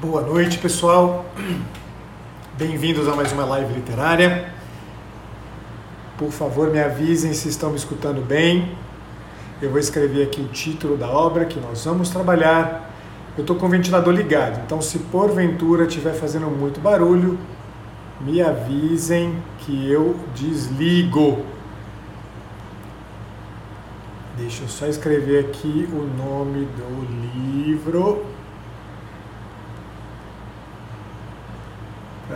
Boa noite, pessoal. Bem-vindos a mais uma live literária. Por favor, me avisem se estão me escutando bem. Eu vou escrever aqui o título da obra que nós vamos trabalhar. Eu estou com o ventilador ligado, então se porventura estiver fazendo muito barulho, me avisem que eu desligo. Deixa eu só escrever aqui o nome do livro.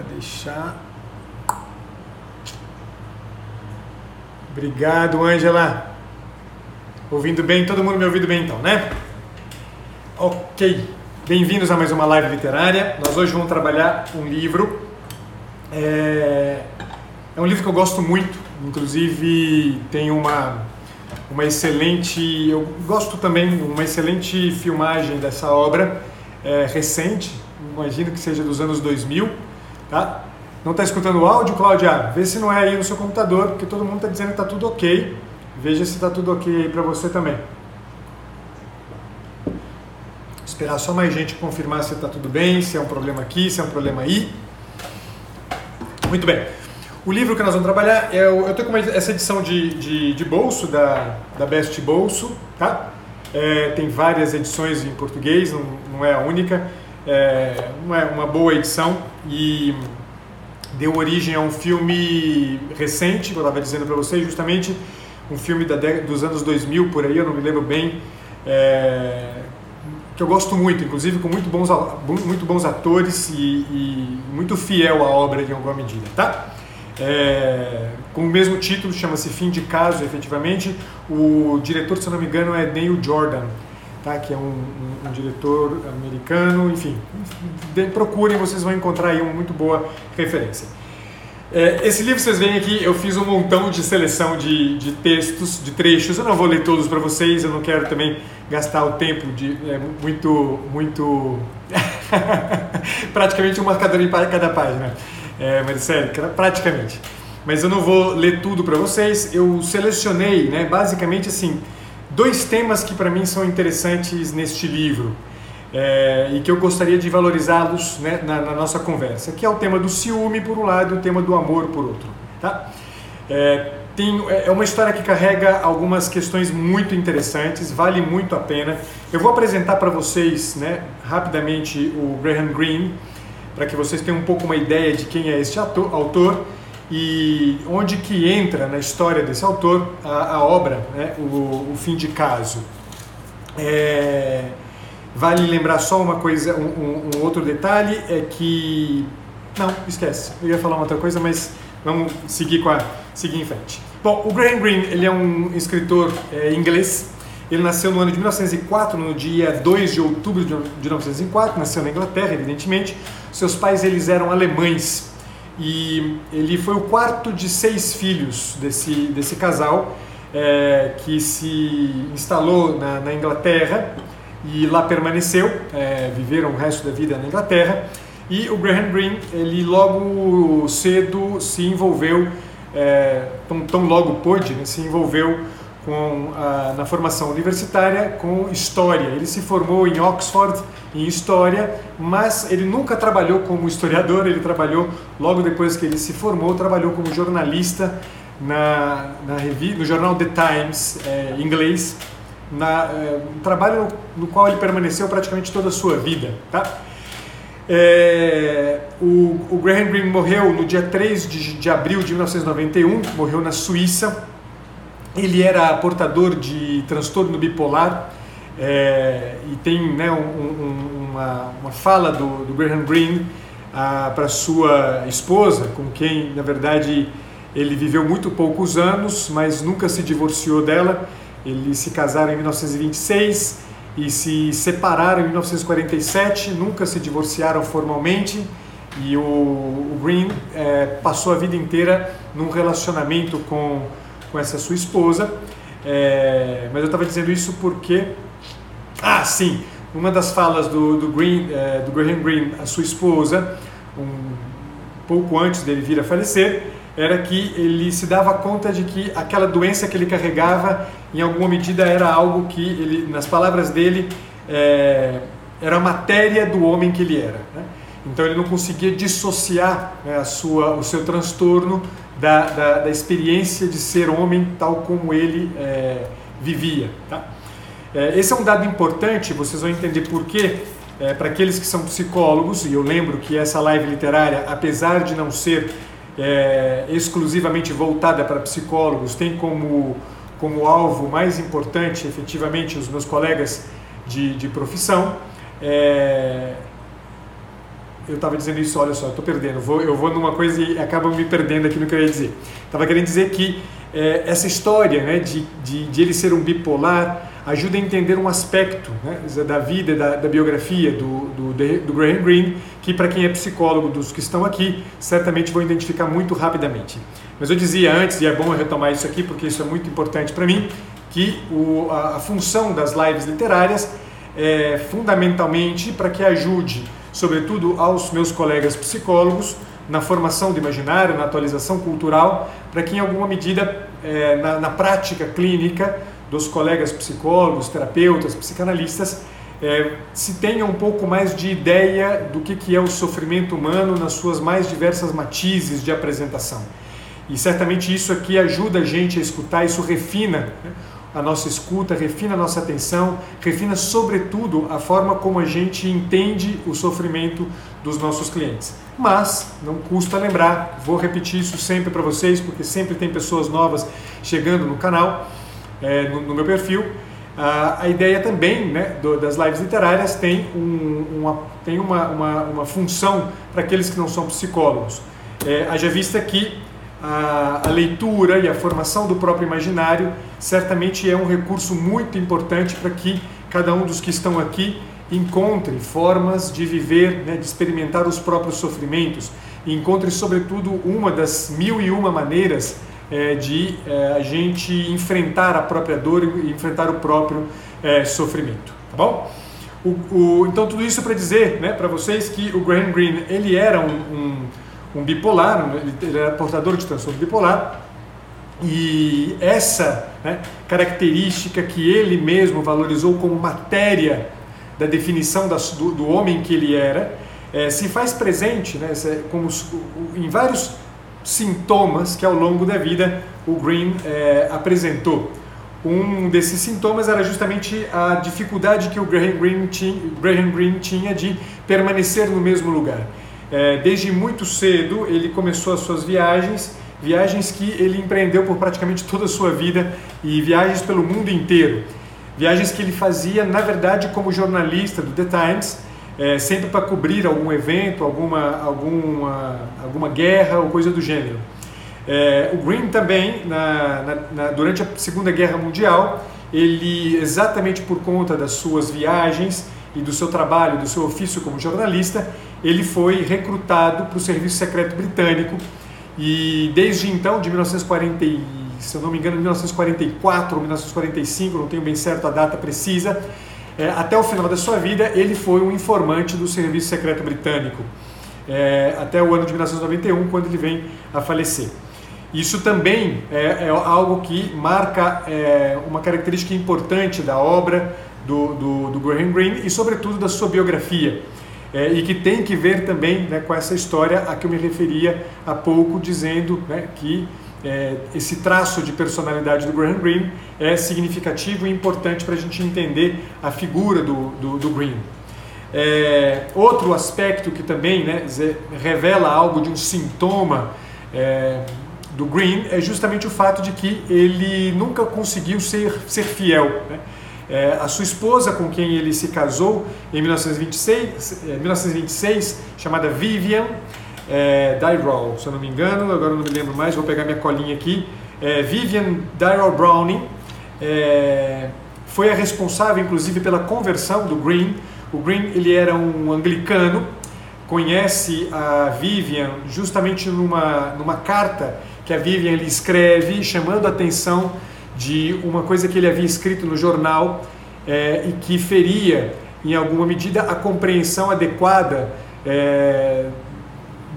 Para deixar. Obrigado, Ângela. Ouvindo bem? Todo mundo me ouvindo bem então, né? Ok. Bem-vindos a mais uma live literária. Nós hoje vamos trabalhar um livro. É, é um livro que eu gosto muito. Inclusive tem uma uma excelente, eu gosto também, uma excelente filmagem dessa obra é, recente, imagino que seja dos anos 2000, tá? Não está escutando o áudio, Cláudia? Vê se não é aí no seu computador, porque todo mundo está dizendo que está tudo ok. Veja se está tudo ok aí para você também. Esperar só mais gente confirmar se está tudo bem, se é um problema aqui, se é um problema aí. Muito bem. O livro que nós vamos trabalhar, é, eu estou com essa edição de, de, de, bolso, da, da Best Bolso, tá? É, tem várias edições em português, não, não é a única. É uma, uma boa edição e deu origem a um filme recente, que eu estava dizendo para vocês, justamente um filme da, dos anos 2000, por aí, eu não me lembro bem, é, que eu gosto muito, inclusive com muito bons, muito bons atores e, e muito fiel à obra em alguma medida, tá? É, com o mesmo título, chama-se Fim de Caso, efetivamente. O diretor, se não me engano, é Neil Jordan, tá? que é um, um, um diretor americano. Enfim, de, procurem, vocês vão encontrar aí uma muito boa referência. É, esse livro, vocês veem aqui, eu fiz um montão de seleção de, de textos, de trechos. Eu não vou ler todos para vocês, eu não quero também gastar o tempo de é, muito, muito praticamente um marcador em cada página. É, mas sério, praticamente. Mas eu não vou ler tudo para vocês. Eu selecionei, né, basicamente assim, dois temas que para mim são interessantes neste livro é, e que eu gostaria de valorizá-los né, na, na, nossa conversa, que é o tema do ciúme por um lado e o tema do amor por outro. Tá? É, tem, é uma história que carrega algumas questões muito interessantes, vale muito a pena. Eu vou apresentar para vocês né, rapidamente o Graham Greene, para que vocês tenham um pouco uma ideia de quem é este ator, autor e onde que entra na história desse autor a, a obra, né, o, o, Fim de Caso. É, vale lembrar só uma coisa, um, um, outro detalhe é que não, esquece. Eu ia falar uma outra coisa, mas vamos seguir com a seguir em frente. Bom, o Graham Greene ele é um escritor é, inglês. Ele nasceu no ano de 1904, no dia 2 de outubro de 1904, nasceu na Inglaterra, evidentemente. Seus pais eles eram alemães e ele foi o quarto de seis filhos desse, desse casal é, que se instalou na, na, Inglaterra e lá permaneceu, é, viveram o resto da vida na Inglaterra. E o Graham Greene, ele logo cedo se envolveu, é, tão, tão, logo pôde, né, se envolveu com a, na formação universitária com história. Ele se formou em Oxford em história, mas ele nunca trabalhou como historiador. Ele trabalhou logo depois que ele se formou, trabalhou como jornalista na, na revista, no jornal The Times é, inglês, na, é, um trabalho no, no, qual ele permaneceu praticamente toda a sua vida. Tá? É, o, o, Graham Greene morreu no dia 3 de, de abril de 1991, morreu na Suíça ele era portador de transtorno bipolar é, e tem né, um, um, uma, uma, fala do, do Graham Greene ah, para sua esposa, com quem, na verdade, ele viveu muito poucos anos, mas nunca se divorciou dela. Eles se casaram em 1926 e se separaram em 1947, nunca se divorciaram formalmente. E o, o Green é, passou a vida inteira num relacionamento com com essa sua esposa. É, mas eu estava dizendo isso porque. Ah, sim! Uma das falas do, do, Green, é, do Graham Greene, a sua esposa, um pouco antes dele vir a falecer, era que ele se dava conta de que aquela doença que ele carregava, em alguma medida, era algo que ele, nas palavras dele, é, era a matéria do homem que ele era. Né? Então ele não conseguia dissociar né, a sua, o seu transtorno da, da, da, experiência de ser homem tal como ele é, vivia. Tá? É, esse é um dado importante, vocês vão entender por quê. É, para aqueles que são psicólogos, e eu lembro que essa live literária, apesar de não ser é, exclusivamente voltada para psicólogos, tem como, como alvo mais importante, efetivamente, os meus colegas de, de profissão. É, eu estava dizendo isso, olha só, eu estou perdendo, vou, eu vou numa coisa e acabo me perdendo aqui no que eu ia dizer. Estava querendo dizer que é, essa história né, de, de, de, ele ser um bipolar ajuda a entender um aspecto né, da vida, da, da biografia do, do, do, Graham Greene, que para quem é psicólogo dos que estão aqui, certamente vão identificar muito rapidamente. Mas eu dizia antes, e é bom eu retomar isso aqui porque isso é muito importante para mim, que o, a, a função das lives literárias é fundamentalmente para que ajude, sobretudo aos meus colegas psicólogos, na formação do imaginário, na atualização cultural, para que em alguma medida, é, na, na, prática clínica dos colegas psicólogos, terapeutas, psicanalistas, é, se tenha um pouco mais de ideia do que, que é o sofrimento humano nas suas mais diversas matizes de apresentação. E certamente isso aqui ajuda a gente a escutar, isso refina né, a nossa escuta, refina a nossa atenção, refina sobretudo a forma como a gente entende o sofrimento dos nossos clientes. Mas não custa lembrar, vou repetir isso sempre para vocês, porque sempre tem pessoas novas chegando no canal, é, no, no, meu perfil. Ah, a ideia também né, do, das lives literárias tem, um, uma, tem uma, uma, uma função para aqueles que não são psicólogos. É, haja vista que a, a, leitura e a formação do próprio imaginário certamente é um recurso muito importante para que cada um dos que estão aqui encontre formas de viver, né, de experimentar os próprios sofrimentos e encontre, sobretudo, uma das mil e uma maneiras é, de é, a gente enfrentar a própria dor e enfrentar o próprio é, sofrimento, tá bom? O, o, então tudo isso para dizer, né, para vocês que o Graham Greene ele era um, um um bipolar, ele era portador de transtorno bipolar, e essa né, característica que ele mesmo valorizou como matéria da definição do, do, homem que ele era, é, se faz presente né, como, em vários sintomas que ao longo da vida o Green é, apresentou. Um desses sintomas era justamente a dificuldade que o Graham Greene tinha, Graham Greene tinha de permanecer no mesmo lugar. É, desde muito cedo ele começou as suas viagens, viagens que ele empreendeu por praticamente toda a sua vida e viagens pelo mundo inteiro. Viagens que ele fazia, na verdade, como jornalista do The Times, é, sempre para cobrir algum evento, alguma, alguma, alguma guerra ou coisa do gênero. É, o Green também, na, na, na, durante a Segunda Guerra Mundial, ele, exatamente por conta das suas viagens e do seu trabalho, do seu ofício como jornalista, ele foi recrutado para o Serviço Secreto Britânico e desde então, de 1940, se eu não me engano, 1944 ou 1945, não tenho bem certo a data precisa, é, até o final da sua vida, ele foi um informante do Serviço Secreto Britânico, é, até o ano de 1991, quando ele vem a falecer. Isso também é, é algo que marca é, uma característica importante da obra do, do, do Graham Greene e, sobretudo, da sua biografia é, e que tem que ver também né, com essa história a que eu me referia há pouco, dizendo né, que é, esse traço de personalidade do Graham Greene é significativo e importante para a gente entender a figura do, do, do Greene. É, outro aspecto que também né, revela algo de um sintoma é, do Green é justamente o fato de que ele nunca conseguiu ser, ser fiel. Né? É, a sua esposa, com quem ele se casou em 1926, 1926 é, chamada Vivian é, se eu não me engano, agora não me lembro mais, vou pegar minha colinha aqui. É, Vivian Dyrall Browning é, foi a responsável, inclusive, pela conversão do Green. O Green ele era um anglicano, conhece a Vivian justamente numa, numa carta que a Vivian lhe escreve, chamando a atenção de uma coisa que ele havia escrito no jornal é, e que feria, em alguma medida, a compreensão adequada é,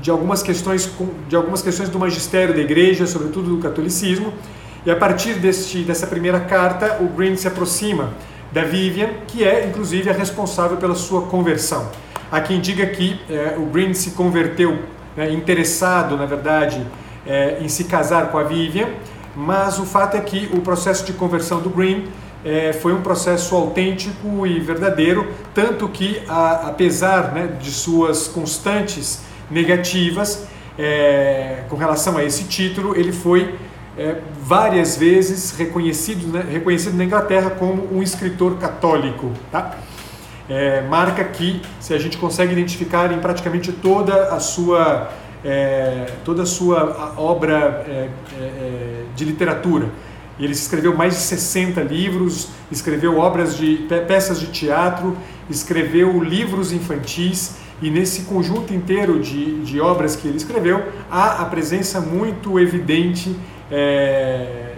de algumas questões de algumas questões do magistério da igreja, sobretudo do catolicismo. E a partir deste, dessa primeira carta, o Green se aproxima da Vivian, que é inclusive a responsável pela sua conversão. Há quem diga que é, o Green se converteu né, interessado, na verdade, é, em se casar com a Vivian, mas o fato é que o processo de conversão do Green é, foi um processo autêntico e verdadeiro, tanto que, a, apesar né, de suas constantes negativas é, com relação a esse título, ele foi é, várias vezes reconhecido, né, reconhecido na Inglaterra como um escritor católico. Tá? É, marca que se a gente consegue identificar em praticamente toda a sua é, toda a sua obra é, é, é, de literatura. Ele escreveu mais de 60 livros, escreveu obras de peças de teatro, escreveu livros infantis e nesse conjunto inteiro de, de obras que ele escreveu há a presença muito evidente é,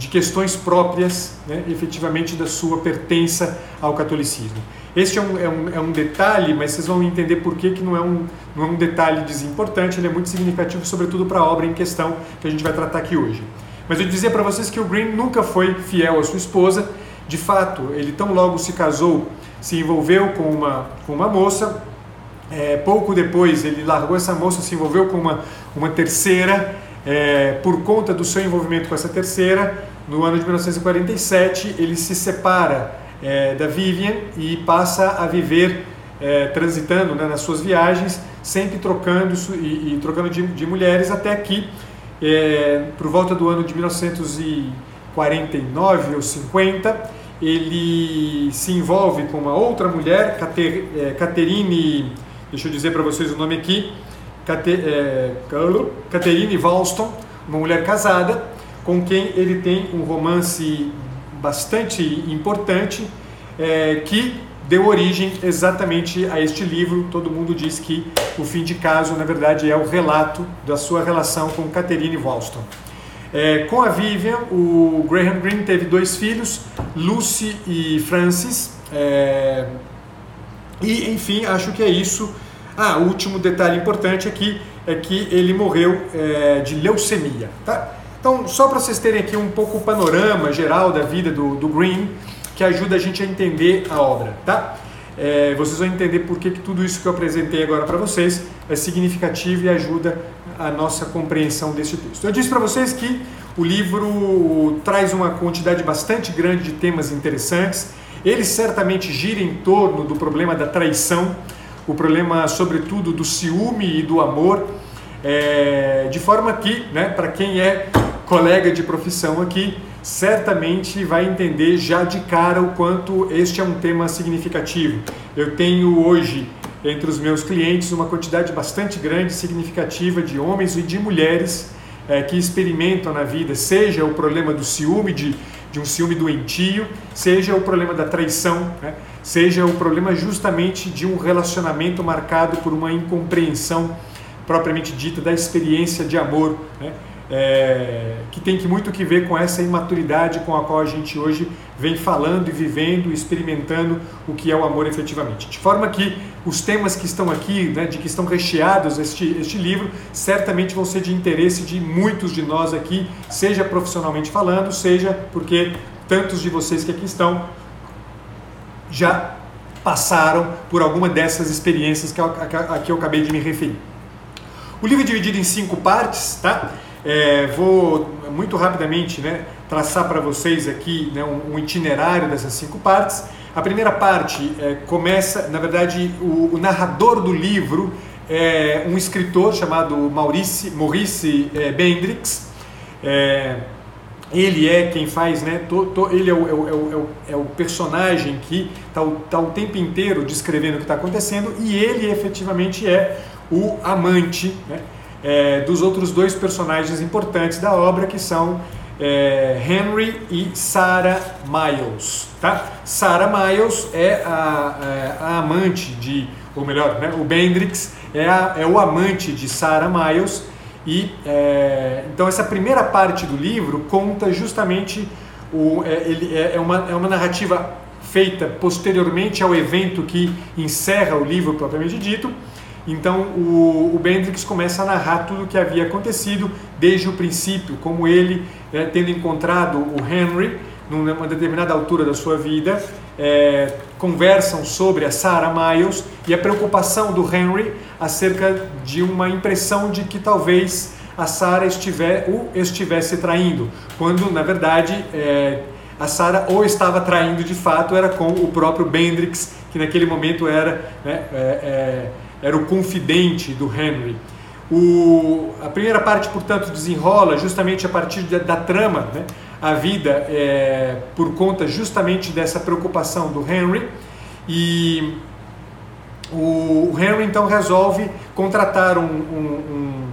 de questões próprias, né, efetivamente, da sua pertença ao catolicismo. Este é um, é, um, é um detalhe, mas vocês vão entender por que, que não, é um, não é um detalhe desimportante, ele é muito significativo, sobretudo para a obra em questão que a gente vai tratar aqui hoje. Mas eu dizia para vocês que o Green nunca foi fiel à sua esposa, de fato, ele tão logo se casou, se envolveu com uma, com uma moça, é, pouco depois ele largou essa moça, se envolveu com uma, uma terceira, é, por conta do seu envolvimento com essa terceira, no ano de 1947 ele se separa é, da Vivian e passa a viver é, transitando né, nas suas viagens, sempre trocando e, e trocando de, de, mulheres, até que é, por volta do ano de 1949 ou 50 ele se envolve com uma outra mulher, Caterine, é, deixa eu dizer para vocês o nome aqui, Caterine Valston, uma mulher casada, com quem ele tem um romance bastante importante é, que deu origem exatamente a este livro. Todo mundo diz que o fim de caso, na verdade, é o relato da sua relação com Catherine Wollston. É, com a Vivian, o Graham Greene teve dois filhos, Lucy e Francis. É, e, enfim, acho que é isso. Ah, o último detalhe importante aqui é que ele morreu é, de leucemia. Tá? Então, só para vocês terem aqui um pouco o panorama geral da vida do, do Green, que ajuda a gente a entender a obra, tá? É, vocês vão entender por que, que tudo isso que eu apresentei agora para vocês é significativo e ajuda a nossa compreensão desse texto. Eu disse para vocês que o livro traz uma quantidade bastante grande de temas interessantes. Ele certamente gira em torno do problema da traição, o problema, sobretudo, do ciúme e do amor, é, de forma que, né, para quem é colega de profissão aqui, certamente vai entender já de cara o quanto este é um tema significativo. Eu tenho hoje entre os meus clientes uma quantidade bastante grande, significativa de homens e de mulheres é, que experimentam na vida, seja o problema do ciúme, de, de um ciúme doentio, seja o problema da traição, né? seja o problema justamente de um relacionamento marcado por uma incompreensão propriamente dita da experiência de amor. Né? É, que tem muito que ver com essa imaturidade com a qual a gente hoje vem falando e vivendo, experimentando o que é o amor efetivamente. De forma que os temas que estão aqui, né, de que estão recheados este, este livro, certamente vão ser de interesse de muitos de nós aqui, seja profissionalmente falando, seja porque tantos de vocês que aqui estão já passaram por alguma dessas experiências que eu, a, a que eu acabei de me referir. O livro é dividido em cinco partes, tá? É, vou muito rapidamente né, traçar para vocês aqui né, um, um, itinerário dessas cinco partes. A primeira parte é, começa, na verdade, o, o, narrador do livro é um escritor chamado Maurice, Maurice é, Bendrix. É, ele é quem faz, né? To, to, ele é o, é, o, é o, personagem que está o, tá o tempo inteiro descrevendo o que está acontecendo e ele efetivamente é o amante, né? É, dos outros dois personagens importantes da obra, que são é, Henry e Sarah Miles. Tá? Sarah Miles é a, é, a, amante de, ou melhor, né, o Bendrix é, a, é o amante de Sarah Miles. E é, então essa primeira parte do livro conta justamente o, é, ele é, é, uma, é uma narrativa feita posteriormente ao evento que encerra o livro propriamente dito então o, o Bendrix começa a narrar tudo o que havia acontecido desde o princípio, como ele, é, tendo encontrado o Henry numa determinada altura da sua vida, é, conversam sobre a Sarah Miles e a preocupação do Henry acerca de uma impressão de que talvez a Sarah estiver, o estivesse traindo, quando na verdade é, a Sarah ou estava traindo de fato era com o próprio Bendrix, que naquele momento era, né, é, era o confidente do Henry. O, a primeira parte, portanto, desenrola justamente a partir da, da trama, né, a vida é, por conta justamente dessa preocupação do Henry e o Henry então resolve contratar um, um,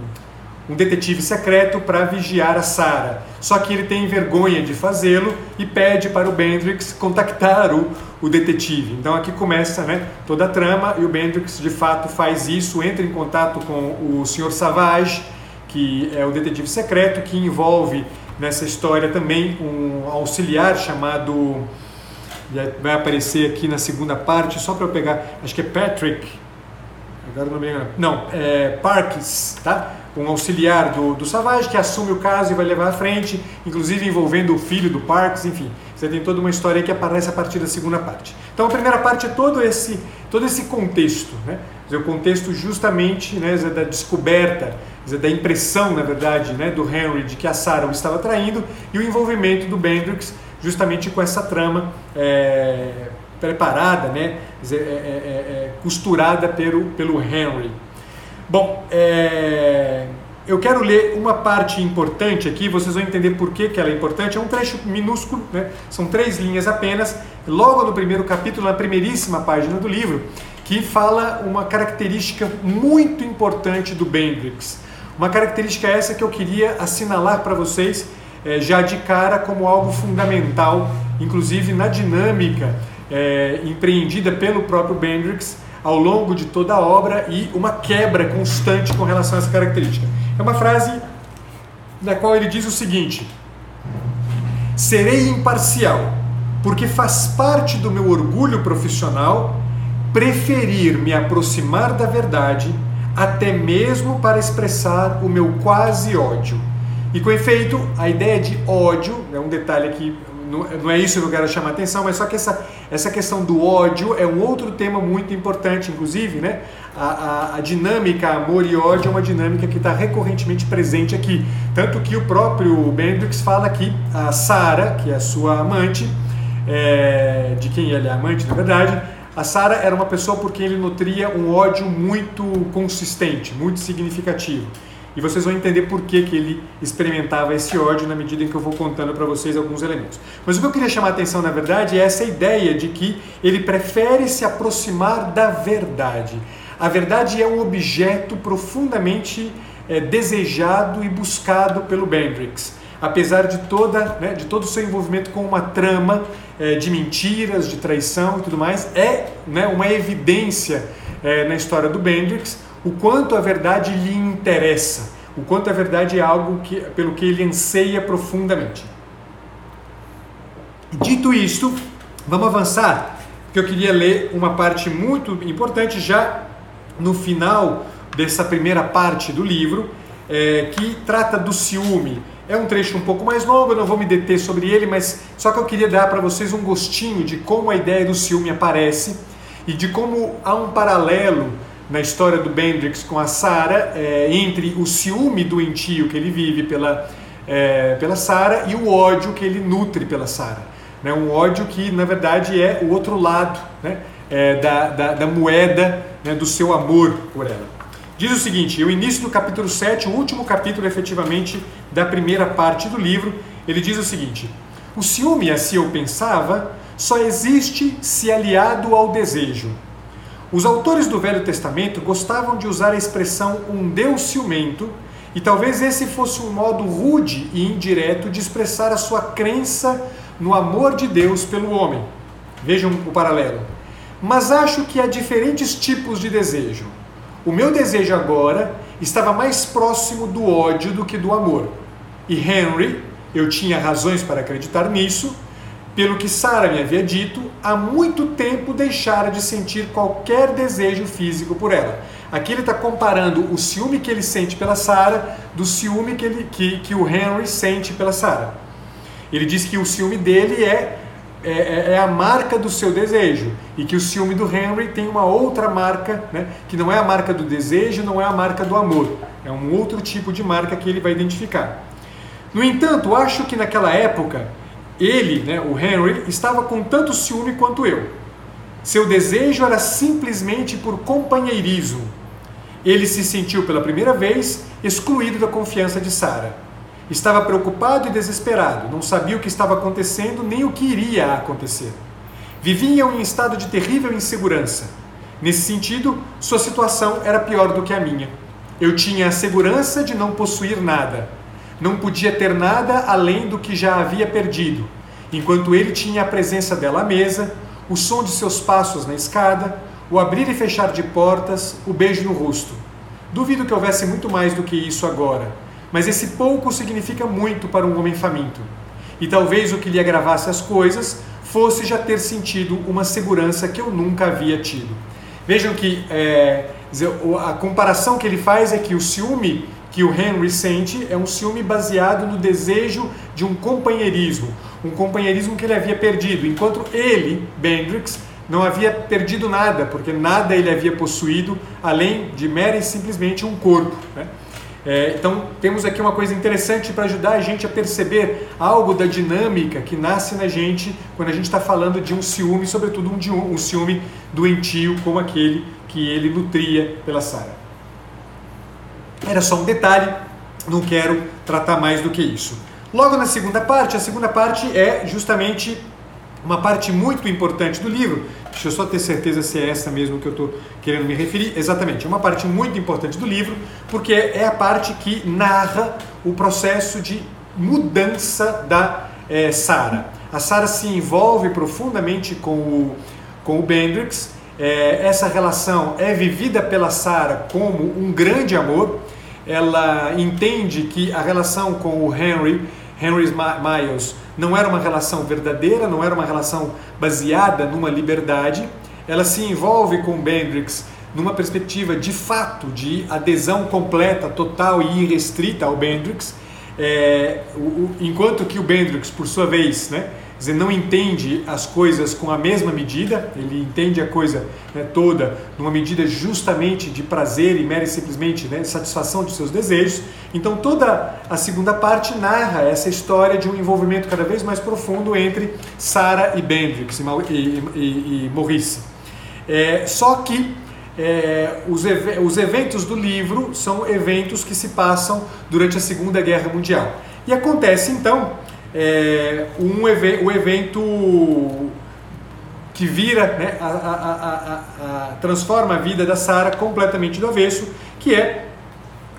um detetive secreto para vigiar a Sarah. Só que ele tem vergonha de fazê-lo e pede para o Bendrix contactar o, o detetive. Então aqui começa né, toda a trama e o Bendrix de fato faz isso, entra em contato com o Sr. Savage, que é o detetive secreto, que envolve nessa história também um auxiliar chamado. Vai aparecer aqui na segunda parte, só para eu pegar, acho que é Patrick. Agora não me engano. Não, é Parks, tá? Um auxiliar do, do Savage que assume o caso e vai levar à frente, inclusive envolvendo o filho do Parks, enfim. Você tem toda uma história que aparece a partir da segunda parte. Então a primeira parte é todo esse, todo esse contexto, né? o contexto justamente né, da descoberta, da impressão, na verdade, né, do Henry de que a Sarah o estava traindo e o envolvimento do Bendrix justamente com essa trama é, preparada, né, é, é, é, costurada pelo, pelo Henry. Bom, é, eu quero ler uma parte importante aqui, vocês vão entender por que, que ela é importante. É um trecho minúsculo, né? são três linhas apenas, logo no primeiro capítulo, na primeiríssima página do livro, que fala uma característica muito importante do Bendrix. Uma característica essa que eu queria assinalar para vocês é, já de cara como algo fundamental, inclusive na dinâmica é, empreendida pelo próprio Bendrix ao longo de toda a obra e uma quebra constante com relação a essa característica. É uma frase na qual ele diz o seguinte: Serei imparcial, porque faz parte do meu orgulho profissional preferir me aproximar da verdade até mesmo para expressar o meu quase ódio. E com efeito, a ideia de ódio, é um detalhe aqui não, é isso que eu quero chamar a atenção, mas só que essa, essa questão do ódio é um outro tema muito importante, inclusive, né? A, a, a dinâmica amor e ódio é uma dinâmica que está recorrentemente presente aqui. Tanto que o próprio Bendrix fala que a Sara, que é a sua amante, é, de quem ele é amante, na verdade, a Sara era uma pessoa por quem ele nutria um ódio muito consistente, muito significativo. E vocês vão entender por que, que ele experimentava esse ódio na medida em que eu vou contando para vocês alguns elementos. Mas o que eu queria chamar a atenção, na verdade, é essa ideia de que ele prefere se aproximar da verdade. A verdade é um objeto profundamente é, desejado e buscado pelo Bendrix. Apesar de, toda, né, de todo o seu envolvimento com uma trama é, de mentiras, de traição e tudo mais, é né, uma evidência é, na história do Bendrix o quanto a verdade lhe interessa, o quanto a verdade é algo que, pelo que ele anseia profundamente. Dito isto, vamos avançar, porque eu queria ler uma parte muito importante já no final dessa primeira parte do livro, é, que trata do ciúme. É um trecho um pouco mais longo, eu não vou me deter sobre ele, mas só que eu queria dar para vocês um gostinho de como a ideia do ciúme aparece e de como há um paralelo na história do Bendrix com a Sarah, é, entre o ciúme doentio que ele vive pela, é, pela Sarah e o ódio que ele nutre pela Sarah. Né? Um ódio que, na verdade, é o outro lado né? É, da, da, da, moeda né? do seu amor por ela. Diz o seguinte, o início do capítulo 7, o último capítulo efetivamente da primeira parte do livro, ele diz o seguinte: O ciúme, assim eu pensava, só existe se aliado ao desejo. Os autores do Velho Testamento gostavam de usar a expressão um Deus ciumento, e talvez esse fosse um modo rude e indireto de expressar a sua crença no amor de Deus pelo homem. Vejam o paralelo. Mas acho que há diferentes tipos de desejo. O meu desejo agora estava mais próximo do ódio do que do amor. E Henry, eu tinha razões para acreditar nisso, pelo que Sara me havia dito, há muito tempo deixara de sentir qualquer desejo físico por ela. Aqui ele está comparando o ciúme que ele sente pela Sara do ciúme que, ele, que, que o Henry sente pela Sara. Ele diz que o ciúme dele é é, é, é, a marca do seu desejo e que o ciúme do Henry tem uma outra marca, né, que não é a marca do desejo, não é a marca do amor, é um outro tipo de marca que ele vai identificar. No entanto, acho que naquela época ele, né, o Henry, estava com tanto ciúme quanto eu. Seu desejo era simplesmente por companheirismo. Ele se sentiu pela primeira vez excluído da confiança de Sarah. Estava preocupado e desesperado, não sabia o que estava acontecendo nem o que iria acontecer. Vivia em estado de terrível insegurança. Nesse sentido, sua situação era pior do que a minha. Eu tinha a segurança de não possuir nada, não podia ter nada além do que já havia perdido, enquanto ele tinha a presença dela à mesa, o som de seus passos na escada, o abrir e fechar de portas, o beijo no rosto. Duvido que houvesse muito mais do que isso agora, mas esse pouco significa muito para um homem faminto. E talvez o que lhe agravasse as coisas fosse já ter sentido uma segurança que eu nunca havia tido. Vejam que é, a comparação que ele faz é que o ciúme que o Henry sente é um ciúme baseado no desejo de um companheirismo, um companheirismo que ele havia perdido, enquanto ele, Bendrix, não havia perdido nada, porque nada ele havia possuído além de mera e simplesmente um corpo. Né? É, então temos aqui uma coisa interessante para ajudar a gente a perceber algo da dinâmica que nasce na gente quando a gente está falando de um ciúme, sobretudo um, um ciúme doentio como aquele que ele nutria pela Sara. Era só um detalhe, não quero tratar mais do que isso. Logo na segunda parte, a segunda parte é justamente uma parte muito importante do livro. Deixa eu só ter certeza se é essa mesmo que eu estou querendo me referir. Exatamente, é uma parte muito importante do livro, porque é a parte que narra o processo de mudança da é, Sara. A Sara se envolve profundamente com o, com o Bendrix. É, essa relação é vivida pela Sara como um grande amor ela entende que a relação com o Henry, Henry Miles, não era uma relação verdadeira, não era uma relação baseada numa liberdade. Ela se envolve com Bendrix numa perspectiva de fato de adesão completa, total e irrestrita ao Bendrix, é, o, enquanto que o Bendrix, por sua vez, né, dizer, não entende as coisas com a mesma medida, ele entende a coisa né, toda numa medida justamente de prazer e mera e simplesmente né, satisfação de seus desejos. Então toda a segunda parte narra essa história de um envolvimento cada vez mais profundo entre Sarah e Bendrix e, e, e, Maurice. É, só que é, os, os eventos do livro são eventos que se passam durante a Segunda Guerra Mundial. E acontece então é, um o evento que vira, né, a, a, a, transforma a vida da Sara completamente do avesso, que é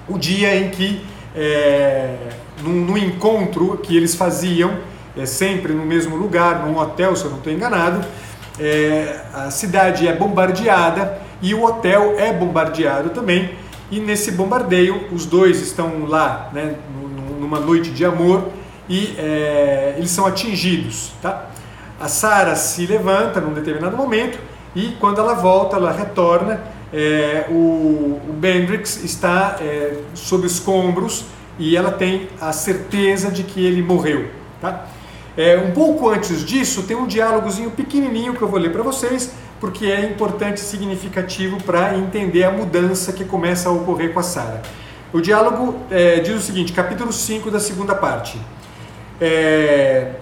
o dia em que, é, num, encontro que eles faziam, é, sempre no mesmo lugar, num hotel, se eu não estou enganado, é, a cidade é bombardeada e o hotel é bombardeado também. E nesse bombardeio, os dois estão lá, né, numa noite de amor, e é, eles são atingidos. Tá? A Sara se levanta num determinado momento e quando ela volta, ela retorna, é, o, o Bendrix está é, sob escombros e ela tem a certeza de que ele morreu. Tá? É, um pouco antes disso, tem um diálogozinho pequenininho que eu vou ler para vocês, porque é importante e significativo para entender a mudança que começa a ocorrer com a Sara. O diálogo é, diz o seguinte, capítulo 5 da segunda parte. É,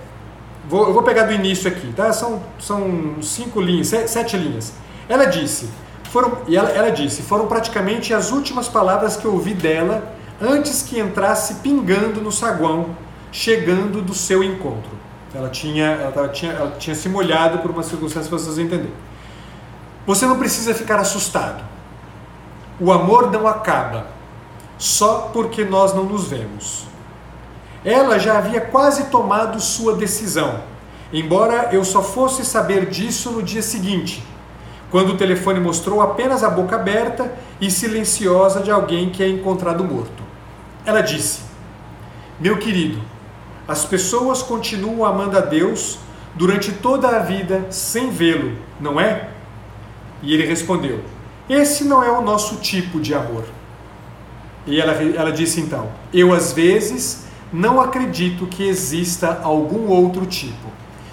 vou, eu vou pegar do início aqui, tá? São, são cinco linhas, sete, linhas. Ela disse, foram, e ela, ela disse, foram praticamente as últimas palavras que eu ouvi dela antes que entrasse pingando no saguão, chegando do seu encontro. Ela tinha, ela, tinha, ela tinha se molhado por uma circunstância para vocês entenderem. Você não precisa ficar assustado. O amor não acaba só porque nós não nos vemos. Ela já havia quase tomado sua decisão, embora eu só fosse saber disso no dia seguinte, quando o telefone mostrou apenas a boca aberta e silenciosa de alguém que é encontrado morto. Ela disse: Meu querido, as pessoas continuam amando a Deus durante toda a vida sem vê-lo, não é? E ele respondeu: Esse não é o nosso tipo de amor. E ela, ela disse então: Eu às vezes não acredito que exista algum outro tipo.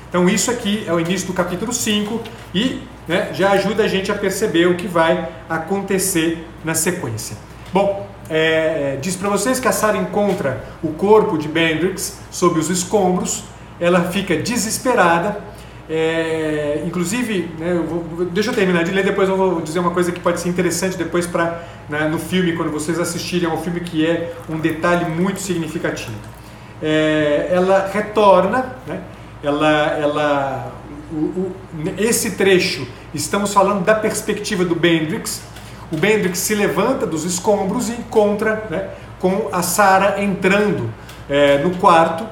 Então isso aqui é o início do capítulo 5 e né, já ajuda a gente a perceber o que vai acontecer na sequência. Bom, é, diz para vocês que a Sarah encontra o corpo de Bendrix sob os escombros, ela fica desesperada, é, inclusive, né, eu vou, deixa eu terminar de ler, depois eu vou dizer uma coisa que pode ser interessante depois para né, no filme, quando vocês assistirem ao filme que é um detalhe muito significativo. É, ela retorna, né, ela, ela, o, o, esse trecho, estamos falando da perspectiva do Bendrix, o Bendrix se levanta dos escombros e encontra né, com a Sara entrando é, no quarto,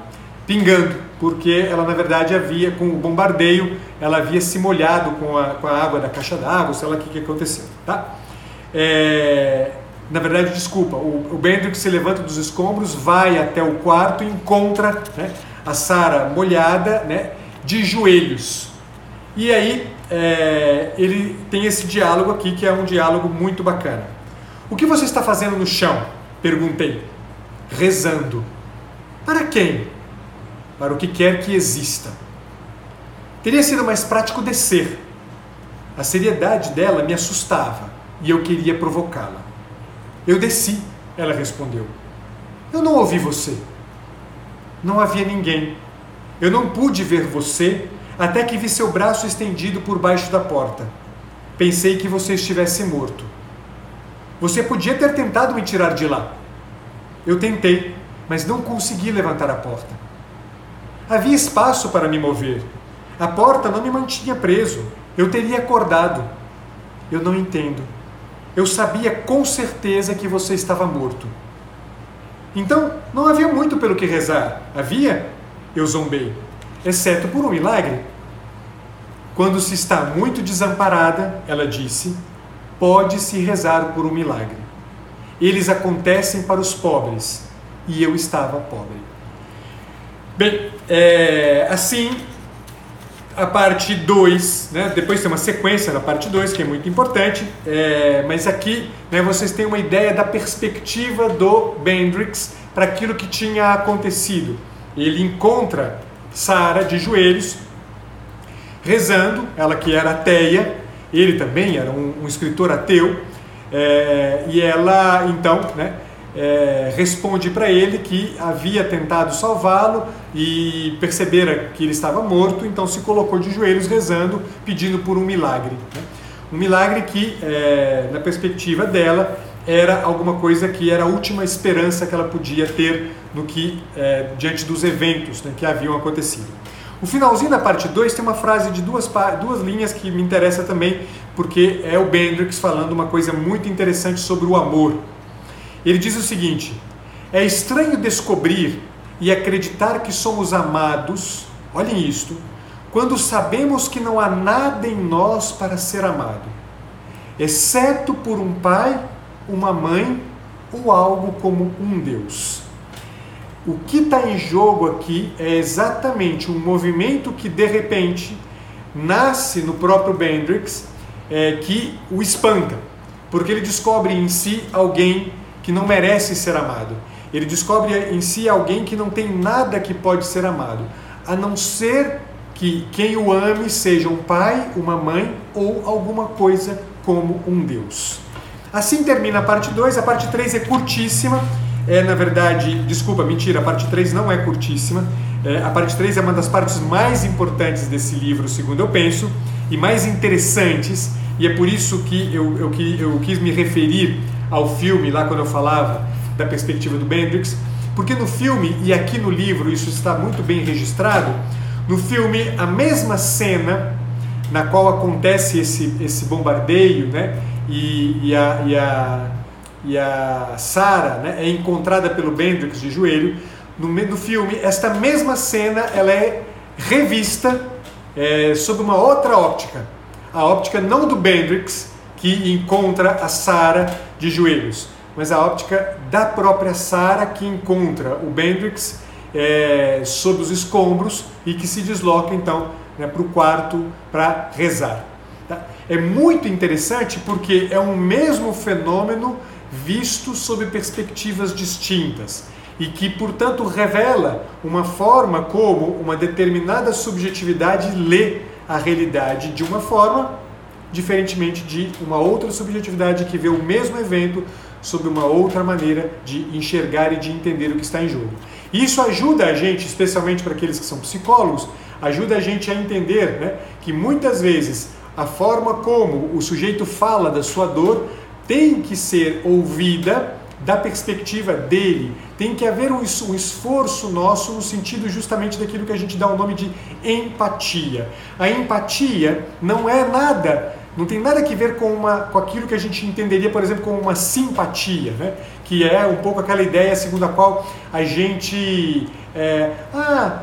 pingando, porque ela na verdade havia, com o bombardeio, ela havia se molhado com a, com a água da caixa d'água, sei lá o que, que aconteceu. Tá? É, na verdade, desculpa, o, o Bendrix se levanta dos escombros, vai até o quarto e encontra né, a Sara molhada, né, de joelhos. E aí é, ele tem esse diálogo aqui que é um diálogo muito bacana. O que você está fazendo no chão? Perguntei. Rezando. Para quem? Para o que quer que exista. Teria sido mais prático descer. A seriedade dela me assustava e eu queria provocá-la. Eu desci, ela respondeu. Eu não ouvi você. Não havia ninguém. Eu não pude ver você até que vi seu braço estendido por baixo da porta. Pensei que você estivesse morto. Você podia ter tentado me tirar de lá. Eu tentei, mas não consegui levantar a porta. Havia espaço para me mover. A porta não me mantinha preso. Eu teria acordado. Eu não entendo. Eu sabia com certeza que você estava morto. Então, não havia muito pelo que rezar. Havia? Eu zombei exceto por um milagre. Quando se está muito desamparada, ela disse, pode-se rezar por um milagre. Eles acontecem para os pobres, e eu estava pobre. Bem, é, assim, a parte 2, né, depois tem uma sequência na parte 2 que é muito importante, é, mas aqui né, vocês têm uma ideia da perspectiva do Bendrix para aquilo que tinha acontecido. Ele encontra Sara de joelhos, rezando, ela que era ateia, ele também era um, um escritor ateu, é, e ela então né, é, responde para ele que havia tentado salvá-lo e percebera que ele estava morto, então se colocou de joelhos rezando, pedindo por um milagre. Né? Um milagre que, é, na perspectiva dela, era alguma coisa que era a última esperança que ela podia ter no que é, diante dos eventos né, que haviam acontecido. O finalzinho da parte 2 tem uma frase de duas, duas linhas que me interessa também, porque é o Bendrix falando uma coisa muito interessante sobre o amor. Ele diz o seguinte: É estranho descobrir e acreditar que somos amados, olhem isto, quando sabemos que não há nada em nós para ser amado, exceto por um pai uma mãe ou algo como um Deus. O que está em jogo aqui é exatamente um movimento que de repente nasce no próprio Bendrix, é, que o espanta, porque ele descobre em si alguém que não merece ser amado. Ele descobre em si alguém que não tem nada que pode ser amado, a não ser que quem o ame seja um pai, uma mãe ou alguma coisa como um Deus. Assim termina a parte 2, a parte 3 é curtíssima, é na verdade, desculpa, mentira, a parte 3 não é curtíssima, é, a parte 3 é uma das partes mais importantes desse livro, segundo eu penso, e mais interessantes, e é por isso que eu, eu, eu quis me referir ao filme, lá quando eu falava da perspectiva do Bendrix, porque no filme, e aqui no livro isso está muito bem registrado, no filme a mesma cena na qual acontece esse, esse bombardeio, né? e, e a, e a, e a Sarah né, é encontrada pelo Bendrix de joelho, no, no filme, esta mesma cena ela é revista é, sob uma outra óptica. A óptica não do Bendrix, que encontra a Sarah de joelhos, mas a óptica da própria Sarah que encontra o Bendrix é, sob os escombros e que se desloca então né, para o quarto para rezar. Tá? É muito interessante porque é um mesmo fenômeno visto sob perspectivas distintas. e que, portanto, revela uma forma como uma determinada subjetividade lê a realidade de uma forma, diferentemente de uma outra subjetividade que vê o mesmo evento sob uma outra maneira de enxergar e de entender o que está em jogo. Isso ajuda a gente, especialmente para aqueles que são psicólogos, ajuda a gente a entender né, que muitas vezes a forma como o sujeito fala da sua dor tem que ser ouvida da perspectiva dele. Tem que haver um, esforço nosso no sentido justamente daquilo que a gente dá o nome de empatia. A empatia não é nada, não tem nada a ver com, uma, com aquilo que a gente entenderia, por exemplo, como uma simpatia, né? que é um pouco aquela ideia segundo a qual a gente. É, ah,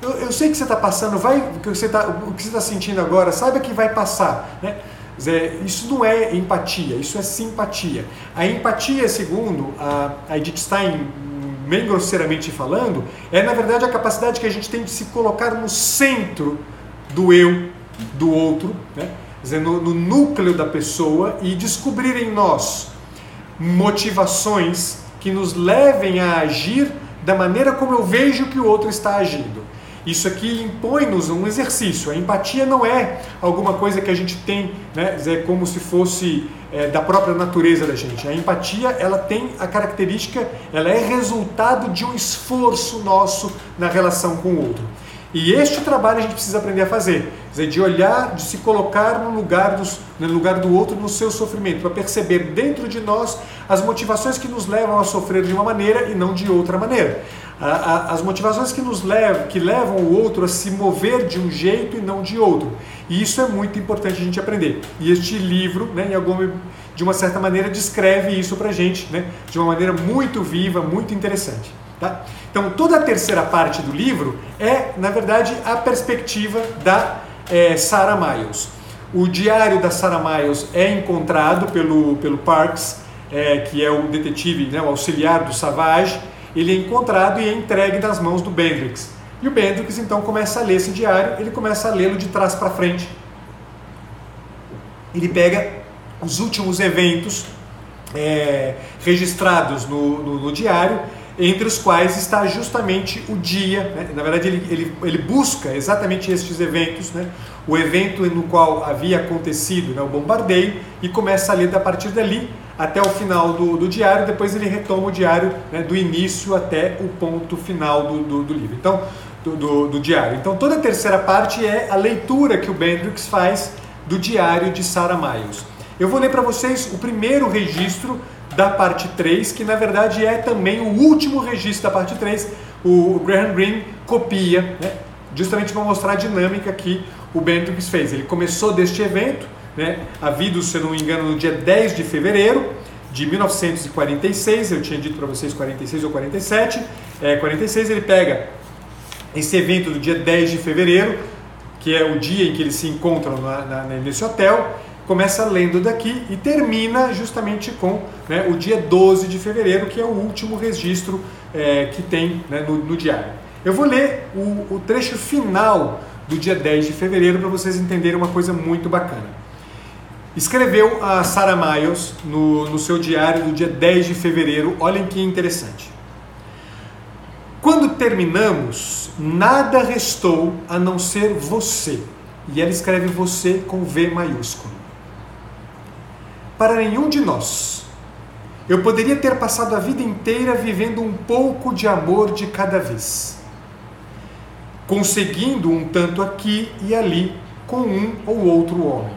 eu, eu, sei que você está passando, vai, o que você está tá sentindo agora, saiba que vai passar. Né? Isso não é empatia, isso é simpatia. A empatia, segundo a, a Edith Stein, bem grosseiramente falando, é na verdade a capacidade que a gente tem de se colocar no centro do eu, do outro, né? Dizer, no, no núcleo da pessoa e descobrir em nós motivações que nos levem a agir da maneira como eu vejo que o outro está agindo. Isso aqui impõe-nos um exercício. A empatia não é alguma coisa que a gente tem, né, é como se fosse é, da própria natureza da gente. A empatia, ela tem a característica, ela é resultado de um esforço nosso na relação com o outro. E este trabalho a gente precisa aprender a fazer, dizer, de olhar, de se colocar no lugar, dos, no lugar do outro, no seu sofrimento, para perceber dentro de nós as motivações que nos levam a sofrer de uma maneira e não de outra maneira as motivações que nos levam, que levam o outro a se mover de um jeito e não de outro. E isso é muito importante a gente aprender. E este livro, né, em alguma, de uma certa maneira, descreve isso para a gente, né, de uma maneira muito viva, muito interessante. Tá? Então, toda a terceira parte do livro é, na verdade, a perspectiva da é, Sarah Miles. O diário da Sarah Miles é encontrado pelo, pelo Parks, é, que é o detetive, né, o auxiliar do Savage, ele é encontrado e é entregue nas mãos do Bendrix. E o Bendrix então começa a ler esse diário, ele começa a lê-lo de trás para frente. Ele pega os últimos eventos é, registrados no, no, no, diário, entre os quais está justamente o dia. Né? Na verdade, ele, ele, ele busca exatamente estes eventos, né? o evento no qual havia acontecido né, o bombardeio, e começa a ler a partir dali até o final do, do diário, depois ele retoma o diário né, do início até o ponto final do, do, do livro. Então, do, do, do, diário. Então, toda a terceira parte é a leitura que o Bendrix faz do diário de Sarah Miles. Eu vou ler para vocês o primeiro registro da parte 3, que na verdade é também o último registro da parte 3. O Graham Greene copia, né, justamente para mostrar a dinâmica que o Bendrix fez. Ele começou deste evento, né, havido, se eu não me engano, no dia 10 de fevereiro de 1946, eu tinha dito para vocês 46 ou 47, é, 46 ele pega esse evento do dia 10 de fevereiro, que é o dia em que eles se encontram na, na, nesse hotel, começa lendo daqui e termina justamente com né, o dia 12 de fevereiro, que é o último registro é, que tem né, no, no, diário. Eu vou ler o, o trecho final do dia 10 de fevereiro para vocês entenderem uma coisa muito bacana. Escreveu a Sarah Miles no, no seu diário do dia 10 de fevereiro, olhem que interessante. Quando terminamos, nada restou a não ser você. E ela escreve você com V maiúsculo. Para nenhum de nós. Eu poderia ter passado a vida inteira vivendo um pouco de amor de cada vez, conseguindo um tanto aqui e ali com um ou outro homem.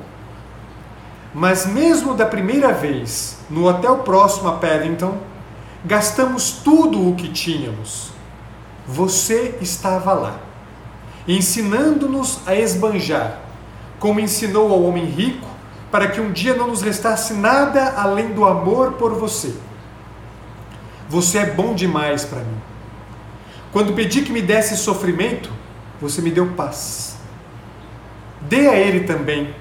Mas mesmo da primeira vez, no hotel próximo a Paddington, gastamos tudo o que tínhamos. Você estava lá, ensinando-nos a esbanjar, como ensinou ao homem rico, para que um dia não nos restasse nada além do amor por você. Você é bom demais para mim. Quando pedi que me desse sofrimento, você me deu paz. Dê a ele também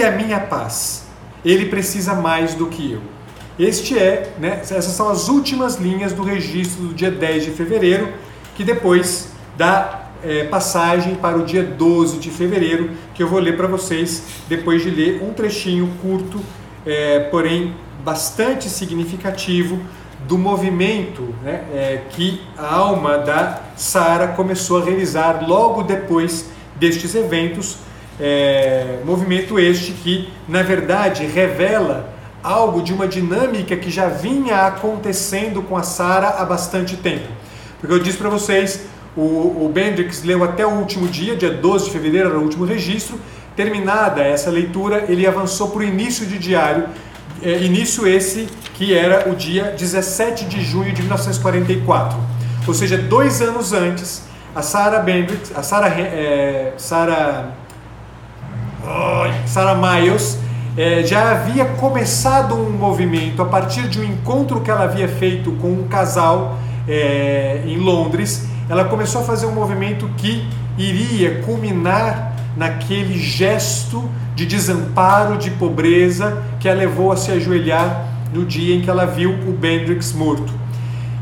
é a minha paz. Ele precisa mais do que eu. Este é, né, essas são as últimas linhas do registro do dia 10 de fevereiro, que depois dá é, passagem para o dia 12 de fevereiro, que eu vou ler para vocês depois de ler um trechinho curto, é, porém bastante significativo do movimento né, é, que a alma da Sara começou a realizar logo depois destes eventos. É, movimento este que, na verdade, revela algo de uma dinâmica que já vinha acontecendo com a Sara há bastante tempo. Porque eu disse para vocês, o, o Bendrix leu até o último dia, dia 12 de fevereiro era o último registro. Terminada essa leitura, ele avançou para o início de diário, é, início esse que era o dia 17 de junho de 1944. Ou seja, dois anos antes, a Sarah Bendrix, a Sarah, é, Sarah, Sarah Miles é, já havia começado um movimento a partir de um encontro que ela havia feito com um casal é, em Londres. Ela começou a fazer um movimento que iria culminar naquele gesto de desamparo, de pobreza que a levou a se ajoelhar no dia em que ela viu o Bendrix morto.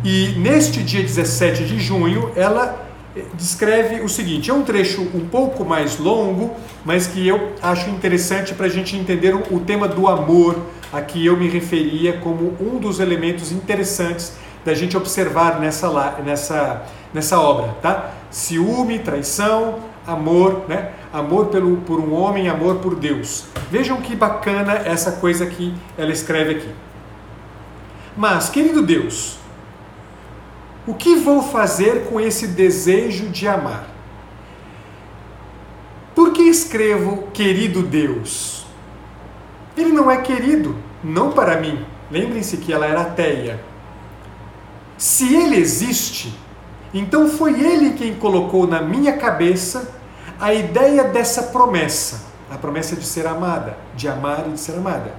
E neste dia 17 de junho, ela descreve o seguinte: é um trecho um pouco mais longo, mas que eu acho interessante para a gente entender o, tema do amor a que eu me referia como um dos elementos interessantes da gente observar nessa, nessa, nessa obra, tá? Ciúme, traição, amor, né? Amor pelo, por um homem, amor por Deus. Vejam que bacana essa coisa que ela escreve aqui. Mas, querido Deus, o que vou fazer com esse desejo de amar? Por que escrevo querido Deus? Ele não é querido, não para mim. Lembrem-se que ela era ateia. Se ele existe, então foi ele quem colocou na minha cabeça a ideia dessa promessa, a promessa de ser amada, de amar e de ser amada.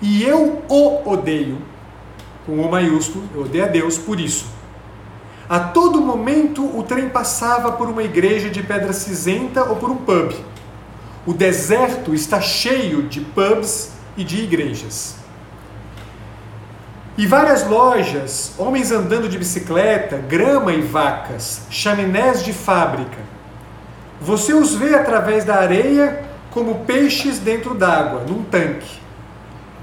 E eu o odeio, com o maiúsculo, eu odeio a Deus por isso. A todo momento o trem passava por uma igreja de pedra cinzenta ou por um pub. O deserto está cheio de pubs e de igrejas. E várias lojas, homens andando de bicicleta, grama e vacas, chaminés de fábrica. Você os vê através da areia como peixes dentro d'água, num tanque.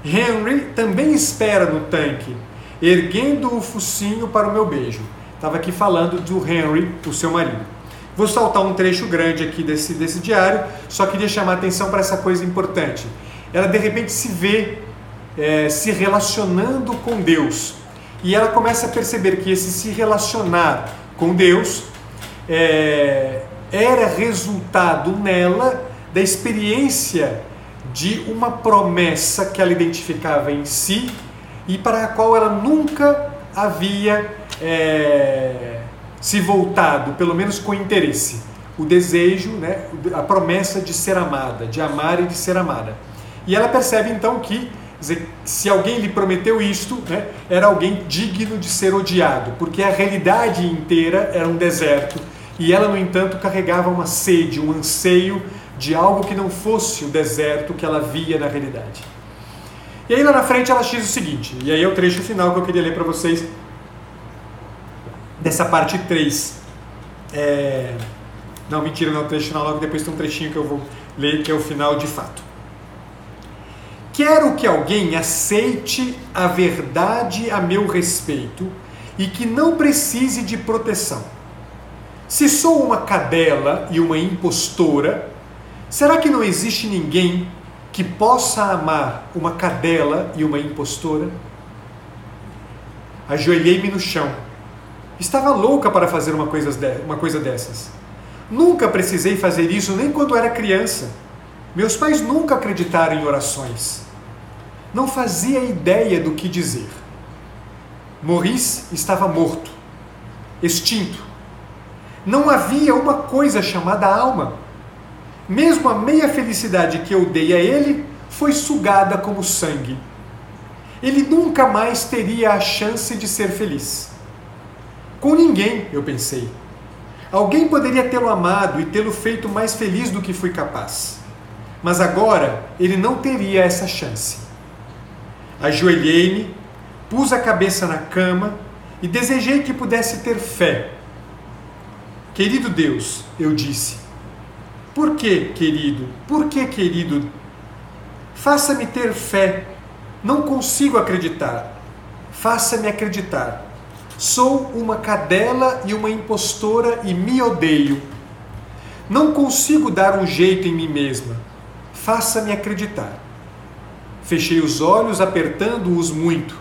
Henry também espera no tanque, erguendo o focinho para o meu beijo. Estava aqui falando do Henry, o seu marido. Vou saltar um trecho grande aqui desse, desse diário, só queria chamar a atenção para essa coisa importante. Ela de repente se vê é, se relacionando com Deus. E ela começa a perceber que esse se relacionar com Deus é, era resultado nela da experiência de uma promessa que ela identificava em si e para a qual ela nunca havia é, se voltado, pelo menos com interesse, o desejo, né, a promessa de ser amada, de amar e de ser amada. E ela percebe então que dizer, se alguém lhe prometeu isto, né, era alguém digno de ser odiado, porque a realidade inteira era um deserto e ela, no entanto, carregava uma sede, um anseio de algo que não fosse o deserto que ela via na realidade. E aí lá na frente ela diz o seguinte, e aí é o trecho final que eu queria ler para vocês dessa parte 3. É... Não, mentira, não, o trecho final, logo depois tem um trechinho que eu vou ler, que é o final de fato. Quero que alguém aceite a verdade a meu respeito e que não precise de proteção. Se sou uma cadela e uma impostora, será que não existe ninguém que possa amar uma cadela e uma impostora? Ajoelhei-me no chão Estava louca para fazer uma coisa, uma coisa dessas. Nunca precisei fazer isso nem quando era criança. Meus pais nunca acreditaram em orações. Não fazia ideia do que dizer. Maurice estava morto, extinto. Não havia uma coisa chamada alma. Mesmo a meia felicidade que eu dei a ele foi sugada como sangue. Ele nunca mais teria a chance de ser feliz. Com ninguém, eu pensei. Alguém poderia tê-lo amado e tê-lo feito mais feliz do que fui capaz. Mas agora ele não teria essa chance. Ajoelhei-me, pus a cabeça na cama e desejei que pudesse ter fé. Querido Deus, eu disse. Por que, querido? Por que, querido? Faça-me ter fé. Não consigo acreditar. faça-me acreditar. Sou uma cadela e uma impostora e me odeio. Não consigo dar um jeito em mim mesma. Faça-me acreditar. Fechei os olhos, apertando-os muito.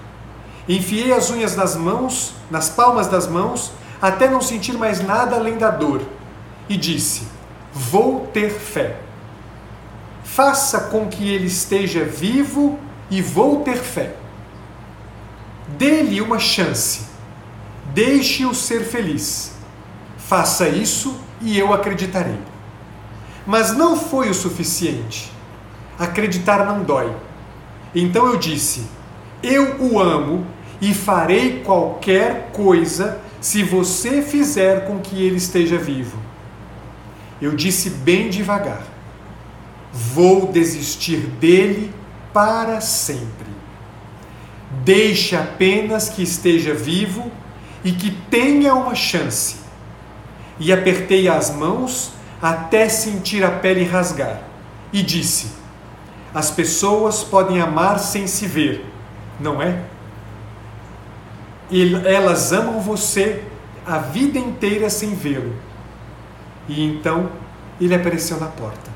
Enfiei as unhas nas mãos, nas palmas das mãos, até não sentir mais nada além da dor. E disse: Vou ter fé. Faça com que ele esteja vivo e vou ter fé. Dê-lhe uma chance. Deixe-o ser feliz. Faça isso e eu acreditarei. Mas não foi o suficiente. Acreditar não dói. Então eu disse: Eu o amo e farei qualquer coisa se você fizer com que ele esteja vivo. Eu disse bem devagar: Vou desistir dele para sempre. Deixe apenas que esteja vivo e que tenha uma chance. E apertei as mãos até sentir a pele rasgar. E disse: As pessoas podem amar sem se ver, não é? E elas amam você a vida inteira sem vê-lo. E então ele apareceu na porta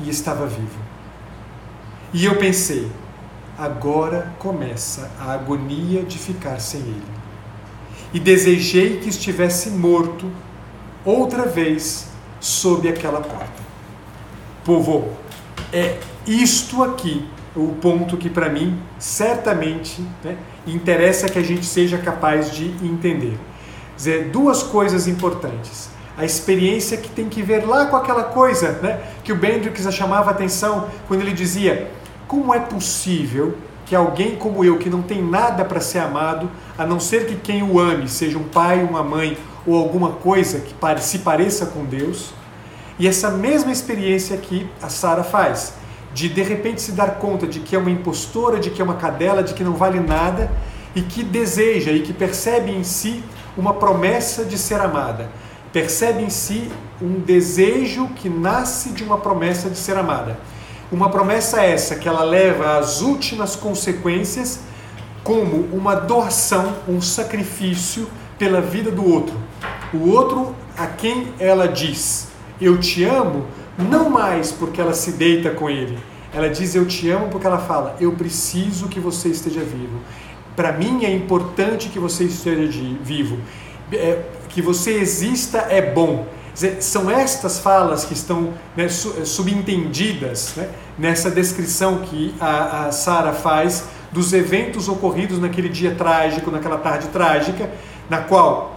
e estava vivo. E eu pensei, agora começa a agonia de ficar sem ele. E desejei que estivesse morto outra vez sob aquela porta. Povo, é isto aqui o ponto que para mim certamente né, interessa que a gente seja capaz de entender. Dizer, duas coisas importantes. A experiência que tem que ver lá com aquela coisa né, que o Bendrix chamava atenção quando ele dizia: como é possível que alguém como eu, que não tem nada para ser amado, a não ser que quem o ame seja um pai, uma mãe ou alguma coisa que se pareça com Deus, e essa mesma experiência que a Sara faz, de de repente se dar conta de que é uma impostora, de que é uma cadela, de que não vale nada e que deseja e que percebe em si uma promessa de ser amada percebe em si um desejo que nasce de uma promessa de ser amada. Uma promessa essa que ela leva às últimas consequências como uma doação, um sacrifício pela vida do outro. O outro a quem ela diz: Eu te amo, não mais porque ela se deita com ele. Ela diz: Eu te amo porque ela fala: Eu preciso que você esteja vivo. Para mim é importante que você esteja vivo. É, que você exista é bom. São estas falas que estão né, eh, subentendidas né, nessa descrição que a, a Sara faz dos eventos ocorridos naquele dia trágico, naquela tarde trágica, na qual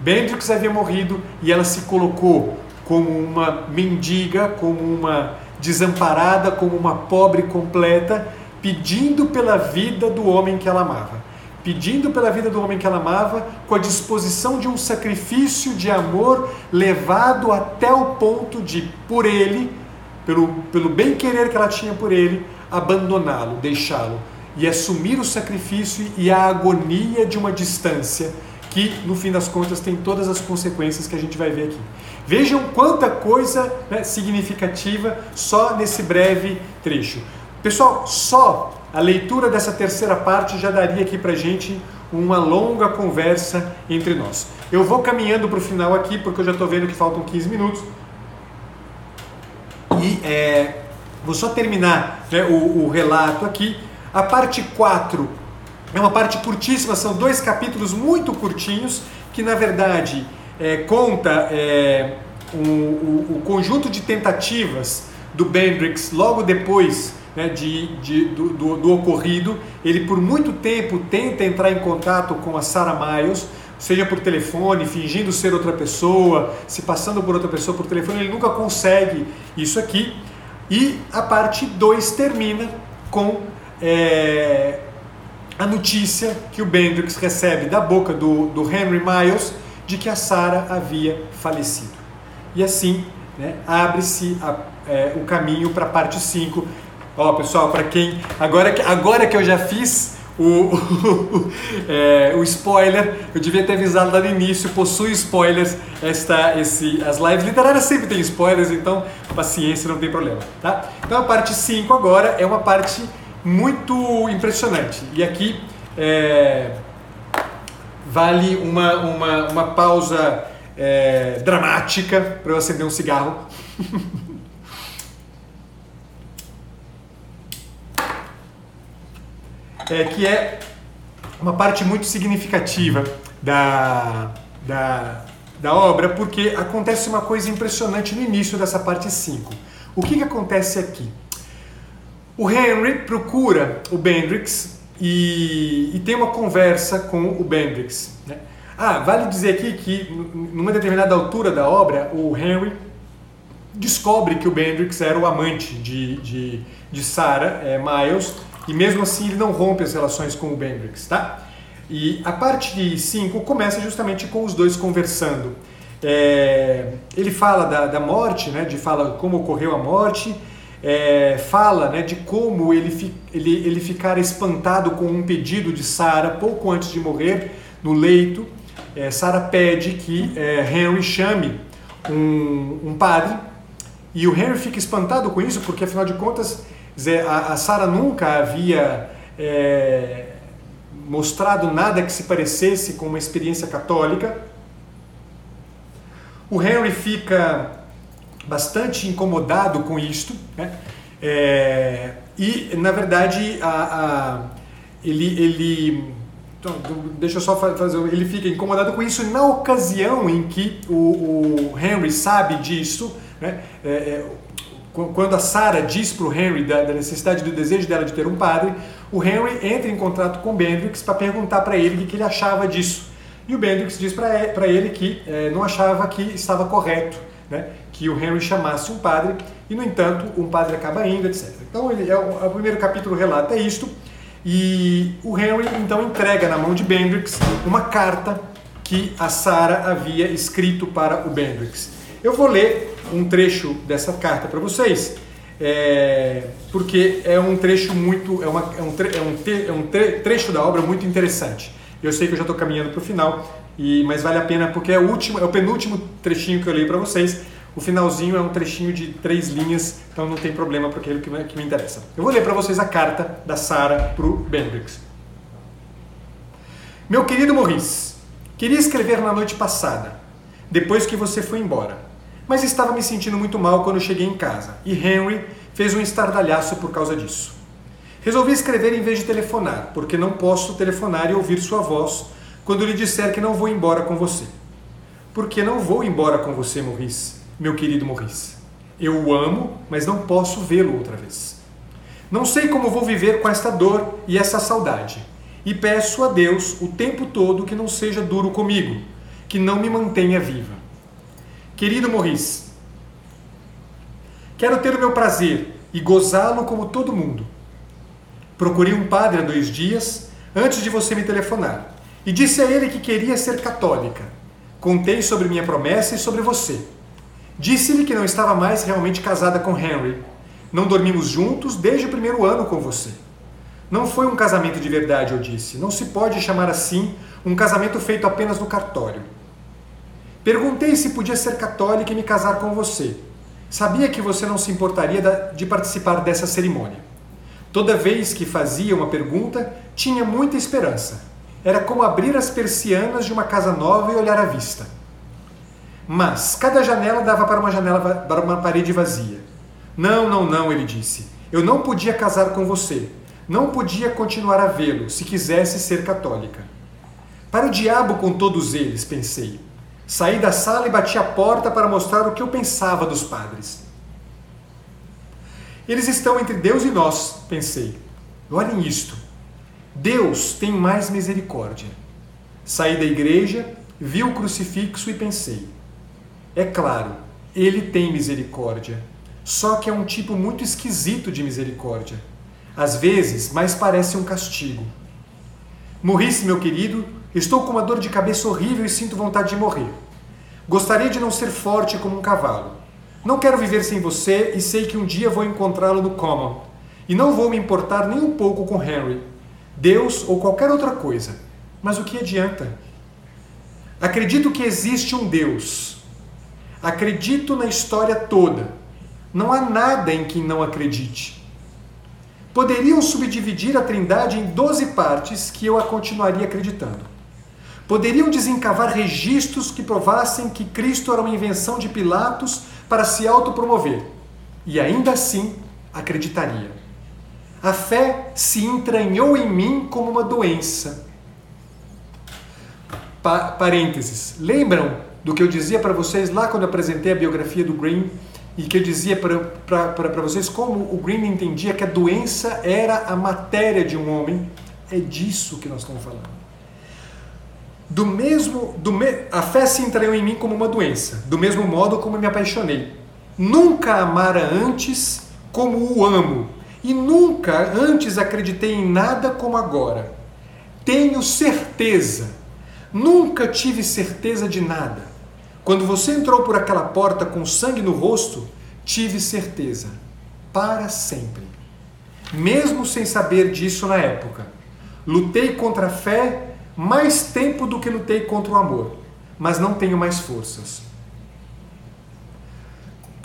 Bendrix havia morrido e ela se colocou como uma mendiga, como uma desamparada, como uma pobre completa, pedindo pela vida do homem que ela amava. Pedindo pela vida do homem que ela amava, com a disposição de um sacrifício de amor levado até o ponto de, por ele, pelo, pelo bem-querer que ela tinha por ele, abandoná-lo, deixá-lo e assumir o sacrifício e a agonia de uma distância que, no fim das contas, tem todas as consequências que a gente vai ver aqui. Vejam quanta coisa né, significativa só nesse breve trecho. Pessoal, só a leitura dessa terceira parte já daria aqui para gente uma longa conversa entre nós. Eu vou caminhando para o final aqui, porque eu já estou vendo que faltam 15 minutos. E é, vou só terminar né, o, o relato aqui. A parte 4 é uma parte curtíssima, são dois capítulos muito curtinhos, que na verdade é, conta é, o, o, o conjunto de tentativas do Bendrix logo depois né, de, de do, do, do, ocorrido. Ele por muito tempo tenta entrar em contato com a Sarah Miles, seja por telefone, fingindo ser outra pessoa, se passando por outra pessoa por telefone, ele nunca consegue isso aqui. E a parte 2 termina com é, a notícia que o Bendrix recebe da boca do, do Henry Miles de que a Sarah havia falecido. E assim né, abre-se é, o caminho para a parte 5, Ó, pessoal, para quem. Agora que, agora que eu já fiz o, o, é, o spoiler, eu devia ter avisado lá no início, possui spoilers. Esta, esse, as lives literárias sempre tem spoilers, então paciência, não tem problema. Tá? Então a parte 5 agora é uma parte muito impressionante. E aqui é, vale uma, uma, uma pausa é, dramática para eu acender um cigarro. é, que é uma parte muito significativa da, da, da obra, porque acontece uma coisa impressionante no início dessa parte 5. O que, que acontece aqui? O Henry procura o Bendrix e, e tem uma conversa com o Bendrix. Né? Ah, vale dizer aqui que numa determinada altura da obra, o Henry descobre que o Bendrix era o amante de, de, de Sarah é, Miles e mesmo assim ele não rompe as relações com o Bendrix, tá? E a parte de 5 começa justamente com os dois conversando. É, ele fala da, da morte, né, de fala como ocorreu a morte, é, fala né, de como ele, ele, ele ficara espantado com um pedido de Sara pouco antes de morrer no leito. É, Sara pede que é, Henry chame um, um padre e o Henry fica espantado com isso porque afinal de contas a, a Sara nunca havia é, mostrado nada que se parecesse com uma experiência católica. O Henry fica bastante incomodado com isto, né? É, e na verdade a, a, ele, ele então, deixa eu só fazer, ele fica incomodado com isso na ocasião em que o, o Henry sabe disso, né? É, é, quando a Sarah diz para o Henry da, da, necessidade do desejo dela de ter um padre, o Henry entra em contato com o Bendrix para perguntar para ele o que ele achava disso. E o Bendrix diz para ele que é, não achava que estava correto né, que o Henry chamasse um padre, e no entanto um padre acaba indo, etc. Então ele, é, o, o primeiro capítulo relata isto, e o Henry então entrega na mão de Bendrix uma carta que a Sarah havia escrito para o Bendrix. Eu vou ler um trecho dessa carta para vocês, é, porque é um trecho muito, é, uma, é um, tre, é um, te, é um tre, trecho da obra muito interessante. Eu sei que eu já estou caminhando para o final, e, mas vale a pena porque é o último, é o penúltimo trechinho que eu li para vocês. O finalzinho é um trechinho de três linhas, então não tem problema para aquilo que me, que me interessa. Eu vou ler para vocês a carta da Sara para o Bendrix. Meu querido Maurice, queria escrever na noite passada, depois que você foi embora mas estava me sentindo muito mal quando cheguei em casa e Henry fez um estardalhaço por causa disso. Resolvi escrever em vez de telefonar, porque não posso telefonar e ouvir sua voz quando lhe disser que não vou embora com você. Porque não vou embora com você, Maurice, meu querido Maurice. Eu o amo, mas não posso vê-lo outra vez. Não sei como vou viver com esta dor e essa saudade. E peço a Deus o tempo todo que não seja duro comigo, que não me mantenha viva. Querido Maurice, quero ter o meu prazer e gozá-lo como todo mundo. Procurei um padre há dois dias antes de você me telefonar e disse a ele que queria ser católica. Contei sobre minha promessa e sobre você. Disse-lhe que não estava mais realmente casada com Henry. Não dormimos juntos desde o primeiro ano com você. Não foi um casamento de verdade, eu disse. Não se pode chamar assim um casamento feito apenas no cartório. Perguntei se podia ser católica e me casar com você. Sabia que você não se importaria de participar dessa cerimônia. Toda vez que fazia uma pergunta, tinha muita esperança. Era como abrir as persianas de uma casa nova e olhar à vista. Mas cada janela dava para uma janela para uma parede vazia. Não, não, não, ele disse. Eu não podia casar com você. Não podia continuar a vê-lo se quisesse ser católica. Para o diabo com todos eles, pensei. Saí da sala e bati a porta para mostrar o que eu pensava dos padres. Eles estão entre Deus e nós, pensei. Olhem isto. Deus tem mais misericórdia. Saí da igreja, vi o crucifixo e pensei: é claro, ele tem misericórdia, só que é um tipo muito esquisito de misericórdia. Às vezes, mais parece um castigo. Morrisse, meu querido, Estou com uma dor de cabeça horrível e sinto vontade de morrer. Gostaria de não ser forte como um cavalo. Não quero viver sem você e sei que um dia vou encontrá-lo no Common. E não vou me importar nem um pouco com Henry, Deus ou qualquer outra coisa. Mas o que adianta? Acredito que existe um Deus. Acredito na história toda. Não há nada em que não acredite. poderiam subdividir a Trindade em 12 partes que eu a continuaria acreditando. Poderiam desencavar registros que provassem que Cristo era uma invenção de Pilatos para se autopromover, e ainda assim acreditaria. A fé se entranhou em mim como uma doença. Pa parênteses. Lembram do que eu dizia para vocês lá quando apresentei a biografia do Green? E que eu dizia para vocês como o Green entendia que a doença era a matéria de um homem? É disso que nós estamos falando. Do mesmo, do me, a fé se entranhou em mim como uma doença, do mesmo modo como me apaixonei. Nunca amara antes como o amo, e nunca antes acreditei em nada como agora. Tenho certeza, nunca tive certeza de nada. Quando você entrou por aquela porta com sangue no rosto, tive certeza, para sempre. Mesmo sem saber disso na época, lutei contra a fé mais tempo do que lutei contra o amor, mas não tenho mais forças.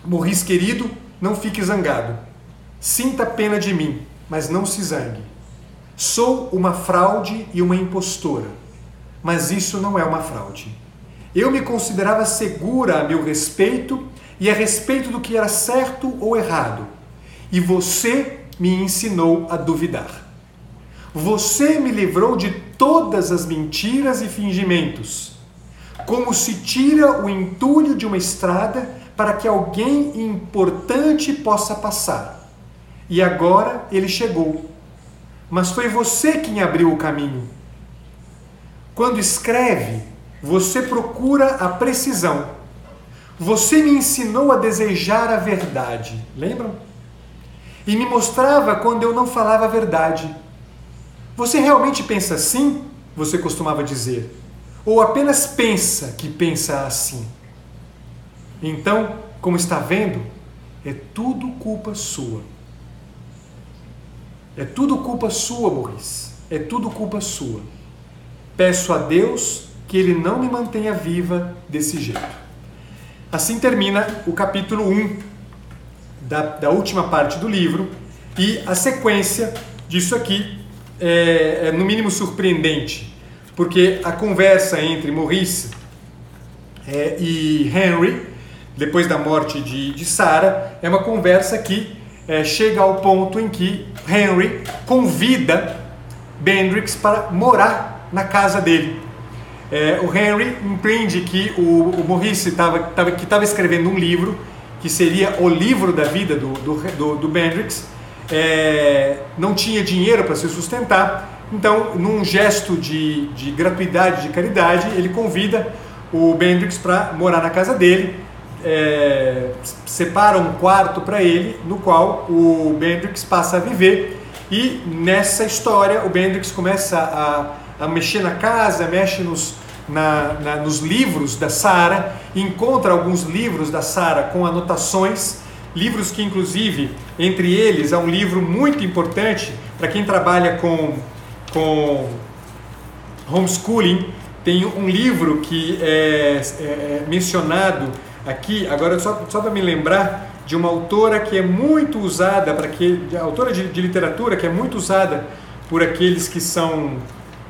Morris querido, não fique zangado. Sinta pena de mim, mas não se zangue. Sou uma fraude e uma impostora, mas isso não é uma fraude. Eu me considerava segura a meu respeito e a respeito do que era certo ou errado, e você me ensinou a duvidar. Você me livrou de todas as mentiras e fingimentos, como se tira o entulho de uma estrada para que alguém importante possa passar e agora ele chegou. Mas foi você quem abriu o caminho. Quando escreve, você procura a precisão. Você me ensinou a desejar a verdade. Lembram? E me mostrava quando eu não falava a verdade. Você realmente pensa assim? Você costumava dizer. Ou apenas pensa que pensa assim? Então, como está vendo, é tudo culpa sua. É tudo culpa sua, Maurice. É tudo culpa sua. Peço a Deus que Ele não me mantenha viva desse jeito. Assim termina o capítulo 1 da, da última parte do livro, e a sequência disso aqui é, é no mínimo surpreendente, porque a conversa entre Maurice é, e Henry, depois da morte de, de Sarah, é uma conversa que é, chega ao ponto em que Henry convida Bendrix para morar na casa dele. É, o Henry empreende que o, o Maurice tava, tava, que estava escrevendo um livro, que seria o livro da vida do, do, do, do Bendrix, é, não tinha dinheiro para se sustentar, então, num gesto de, de gratuidade, de caridade, ele convida o Bendrix para morar na casa dele é, separa um quarto para ele, no qual o Bendrix passa a viver. E nessa história, o Bendrix começa a, a mexer na casa, mexe nos, na, na, nos livros da Sara, encontra alguns livros da Sara com anotações, livros que, inclusive, entre eles, há um livro muito importante para quem trabalha com, com homeschooling. Tem um livro que é, é, é mencionado aqui, agora só, só para me lembrar de uma autora que é muito usada para que autora de, de, literatura que é muito usada por aqueles que são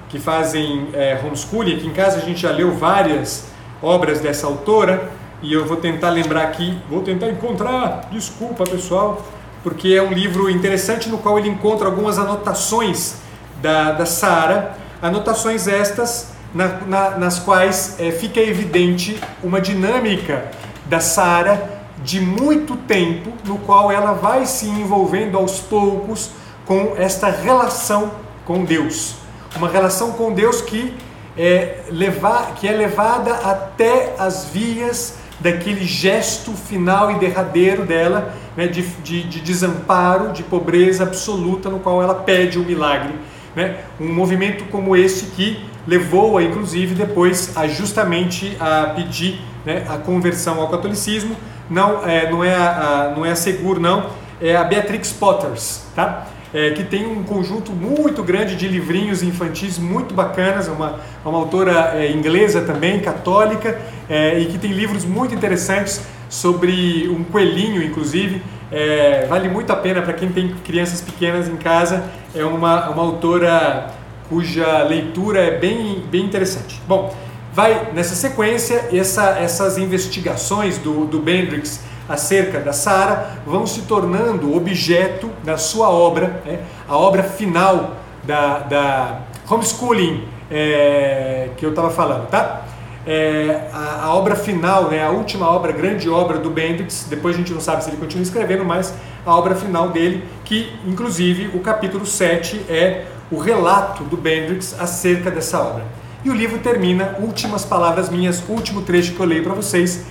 que fazem é, homeschooling. Aqui em casa a gente já leu várias obras dessa autora e eu vou tentar lembrar aqui, vou tentar encontrar. Desculpa pessoal, porque é um livro interessante no qual ele encontra algumas anotações da, da Sara, anotações estas na, na, nas quais é, fica evidente uma dinâmica da Sara de muito tempo, no qual ela vai se envolvendo aos poucos com esta relação com Deus. Uma relação com Deus que é, levar, que é levada até as vias daquele gesto final e derradeiro dela, né, de, de, de, desamparo, de pobreza absoluta, no qual ela pede o um milagre. Né? Um movimento como esse que levou-a, inclusive, depois a justamente a pedir né, a conversão ao catolicismo. Não é, não é, a, a não é a Segur, não, é a Beatrix Potters, tá? É, que tem um conjunto muito grande de livrinhos infantis muito bacanas, é uma, uma autora é, inglesa também, católica, é, e que tem livros muito interessantes sobre um coelhinho, inclusive, É, vale muito a pena para quem tem crianças pequenas em casa. É uma, uma autora cuja leitura é bem, bem interessante. Bom, vai nessa sequência, essa, essas investigações do, do Bendrix acerca da Sara vão se tornando objeto da sua obra, né? a obra final da, da homeschooling é, que eu estava falando, tá? É, a, a, obra final, né, a última obra, grande obra do Bendix, depois a gente não sabe se ele continua escrevendo, mas a obra final dele, que inclusive o capítulo 7 é o relato do Bendix acerca dessa obra. E o livro termina, últimas palavras minhas, último trecho que eu leio para vocês,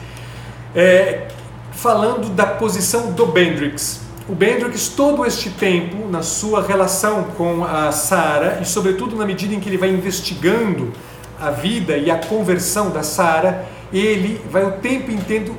é, falando da posição do Bendrix. O Bendrix, todo este tempo, na sua relação com a Sara, e sobretudo na medida em que ele vai investigando a vida e a conversão da Sara, ele vai o tempo inteiro,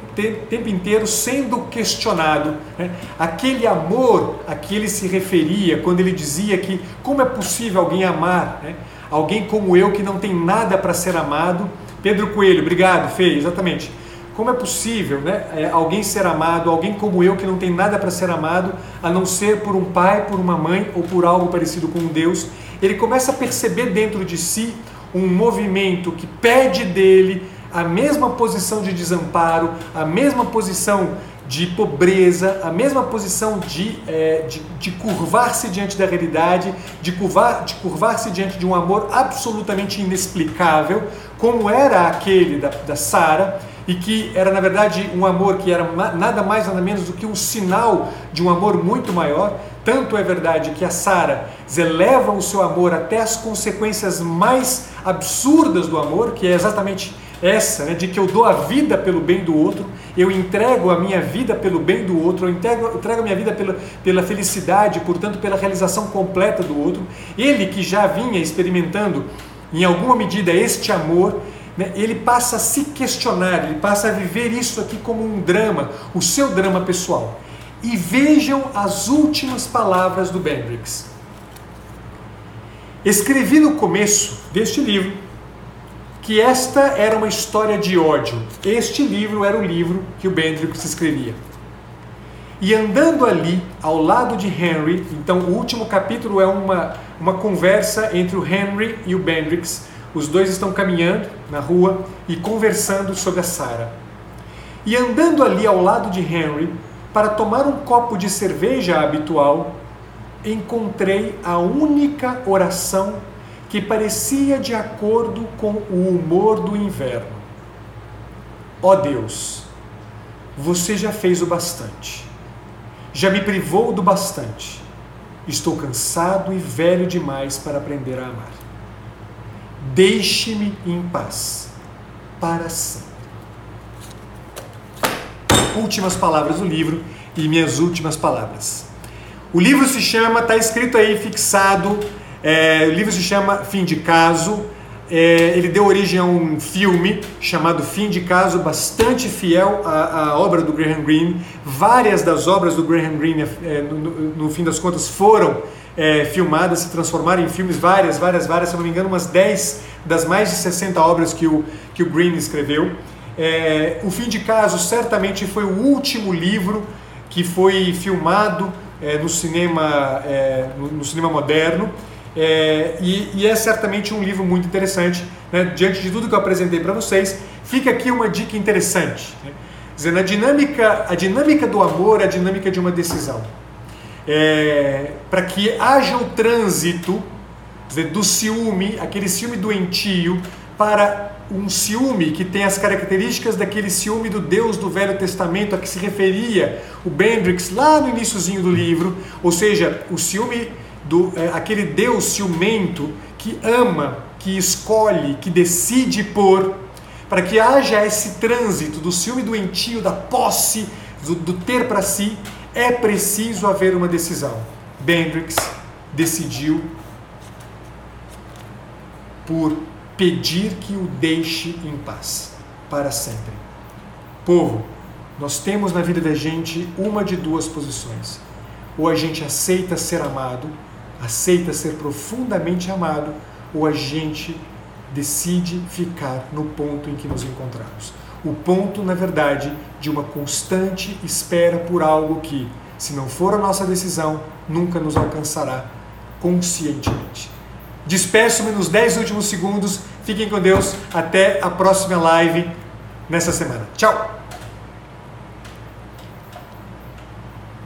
tempo inteiro sendo questionado. Né? Aquele amor a que ele se referia quando ele dizia que como é possível alguém amar né? alguém como eu que não tem nada para ser amado. Pedro Coelho, obrigado, Fê, exatamente. Como é possível né, é, alguém ser amado, alguém como eu que não tem nada para ser amado, a não ser por um pai, por uma mãe ou por algo parecido com Deus? Ele começa a perceber dentro de si um movimento que pede dele a mesma posição de desamparo, a mesma posição de pobreza, a mesma posição de, é, de, de curvar-se diante da realidade, de curvar-se de curvar diante de um amor absolutamente inexplicável, como era aquele da, da Sara, e que era na verdade um amor que era nada mais nada menos do que um sinal de um amor muito maior. Tanto é verdade que a Sara eleva o seu amor até as consequências mais absurdas do amor, que é exatamente essa, né, de que eu dou a vida pelo bem do outro, eu entrego a minha vida pelo bem do outro, eu entrego, entrego a minha vida pela, pela felicidade, portanto, pela realização completa do outro. Ele que já vinha experimentando, em alguma medida, este amor, né, ele passa a se questionar, ele passa a viver isso aqui como um drama, o seu drama pessoal. E vejam as últimas palavras do Bendrix. Escrevi no começo deste livro que esta era uma história de ódio. Este livro era o livro que o Bendrix escrevia. E andando ali ao lado de Henry, então o último capítulo é uma, uma conversa entre o Henry e o Bendrix, os dois estão caminhando na rua e conversando sobre a Sara. E andando ali ao lado de Henry, para tomar um copo de cerveja habitual, encontrei a única oração que parecia de acordo com o humor do inverno. Ó oh Deus, você já fez o bastante, já me privou do bastante. Estou cansado e velho demais para aprender a amar. Deixe-me em paz para sempre. Últimas palavras do livro e minhas últimas palavras. O livro se chama, está escrito aí, fixado, é, o livro se chama Fim de Caso. É, ele deu origem a um filme chamado Fim de Caso, bastante fiel à, à obra do Graham Greene. Várias das obras do Graham Greene, é, no, no, fim das contas, foram é, filmadas, se transformaram em filmes, várias, várias, várias, se não me engano, umas 10 das mais de 60 obras que o, que o Greene escreveu. É, o Fim de Caso certamente foi o último livro que foi filmado é, no, cinema, é, no, no, cinema moderno. É, e, e, é certamente um livro muito interessante. Né? Diante de tudo que eu apresentei para vocês, fica aqui uma dica interessante. Né? Dizendo, a dinâmica, a dinâmica do amor é a dinâmica de uma decisão é, para que haja o trânsito dizer, do ciúme, aquele ciúme doentio, para um ciúme que tem as características daquele ciúme do Deus do Velho Testamento a que se referia o Bendrix lá no iníciozinho do livro, ou seja, o ciúme do é, aquele Deus ciumento que ama, que escolhe, que decide por, para que haja esse trânsito do ciúme doentio, da posse, do, do ter para si, é preciso haver uma decisão. Bendrix decidiu por pedir que o deixe em paz para sempre. Povo, nós temos na vida da gente uma de duas posições. Ou a gente aceita ser amado, aceita ser profundamente amado, ou a gente decide ficar no ponto em que nos encontramos o ponto, na verdade, de uma constante espera por algo que, Se não for a nossa decisão, nunca nos alcançará conscientemente. Despeço-me nos 10 últimos segundos. Fiquem com Deus. Até a próxima live nessa semana. Tchau!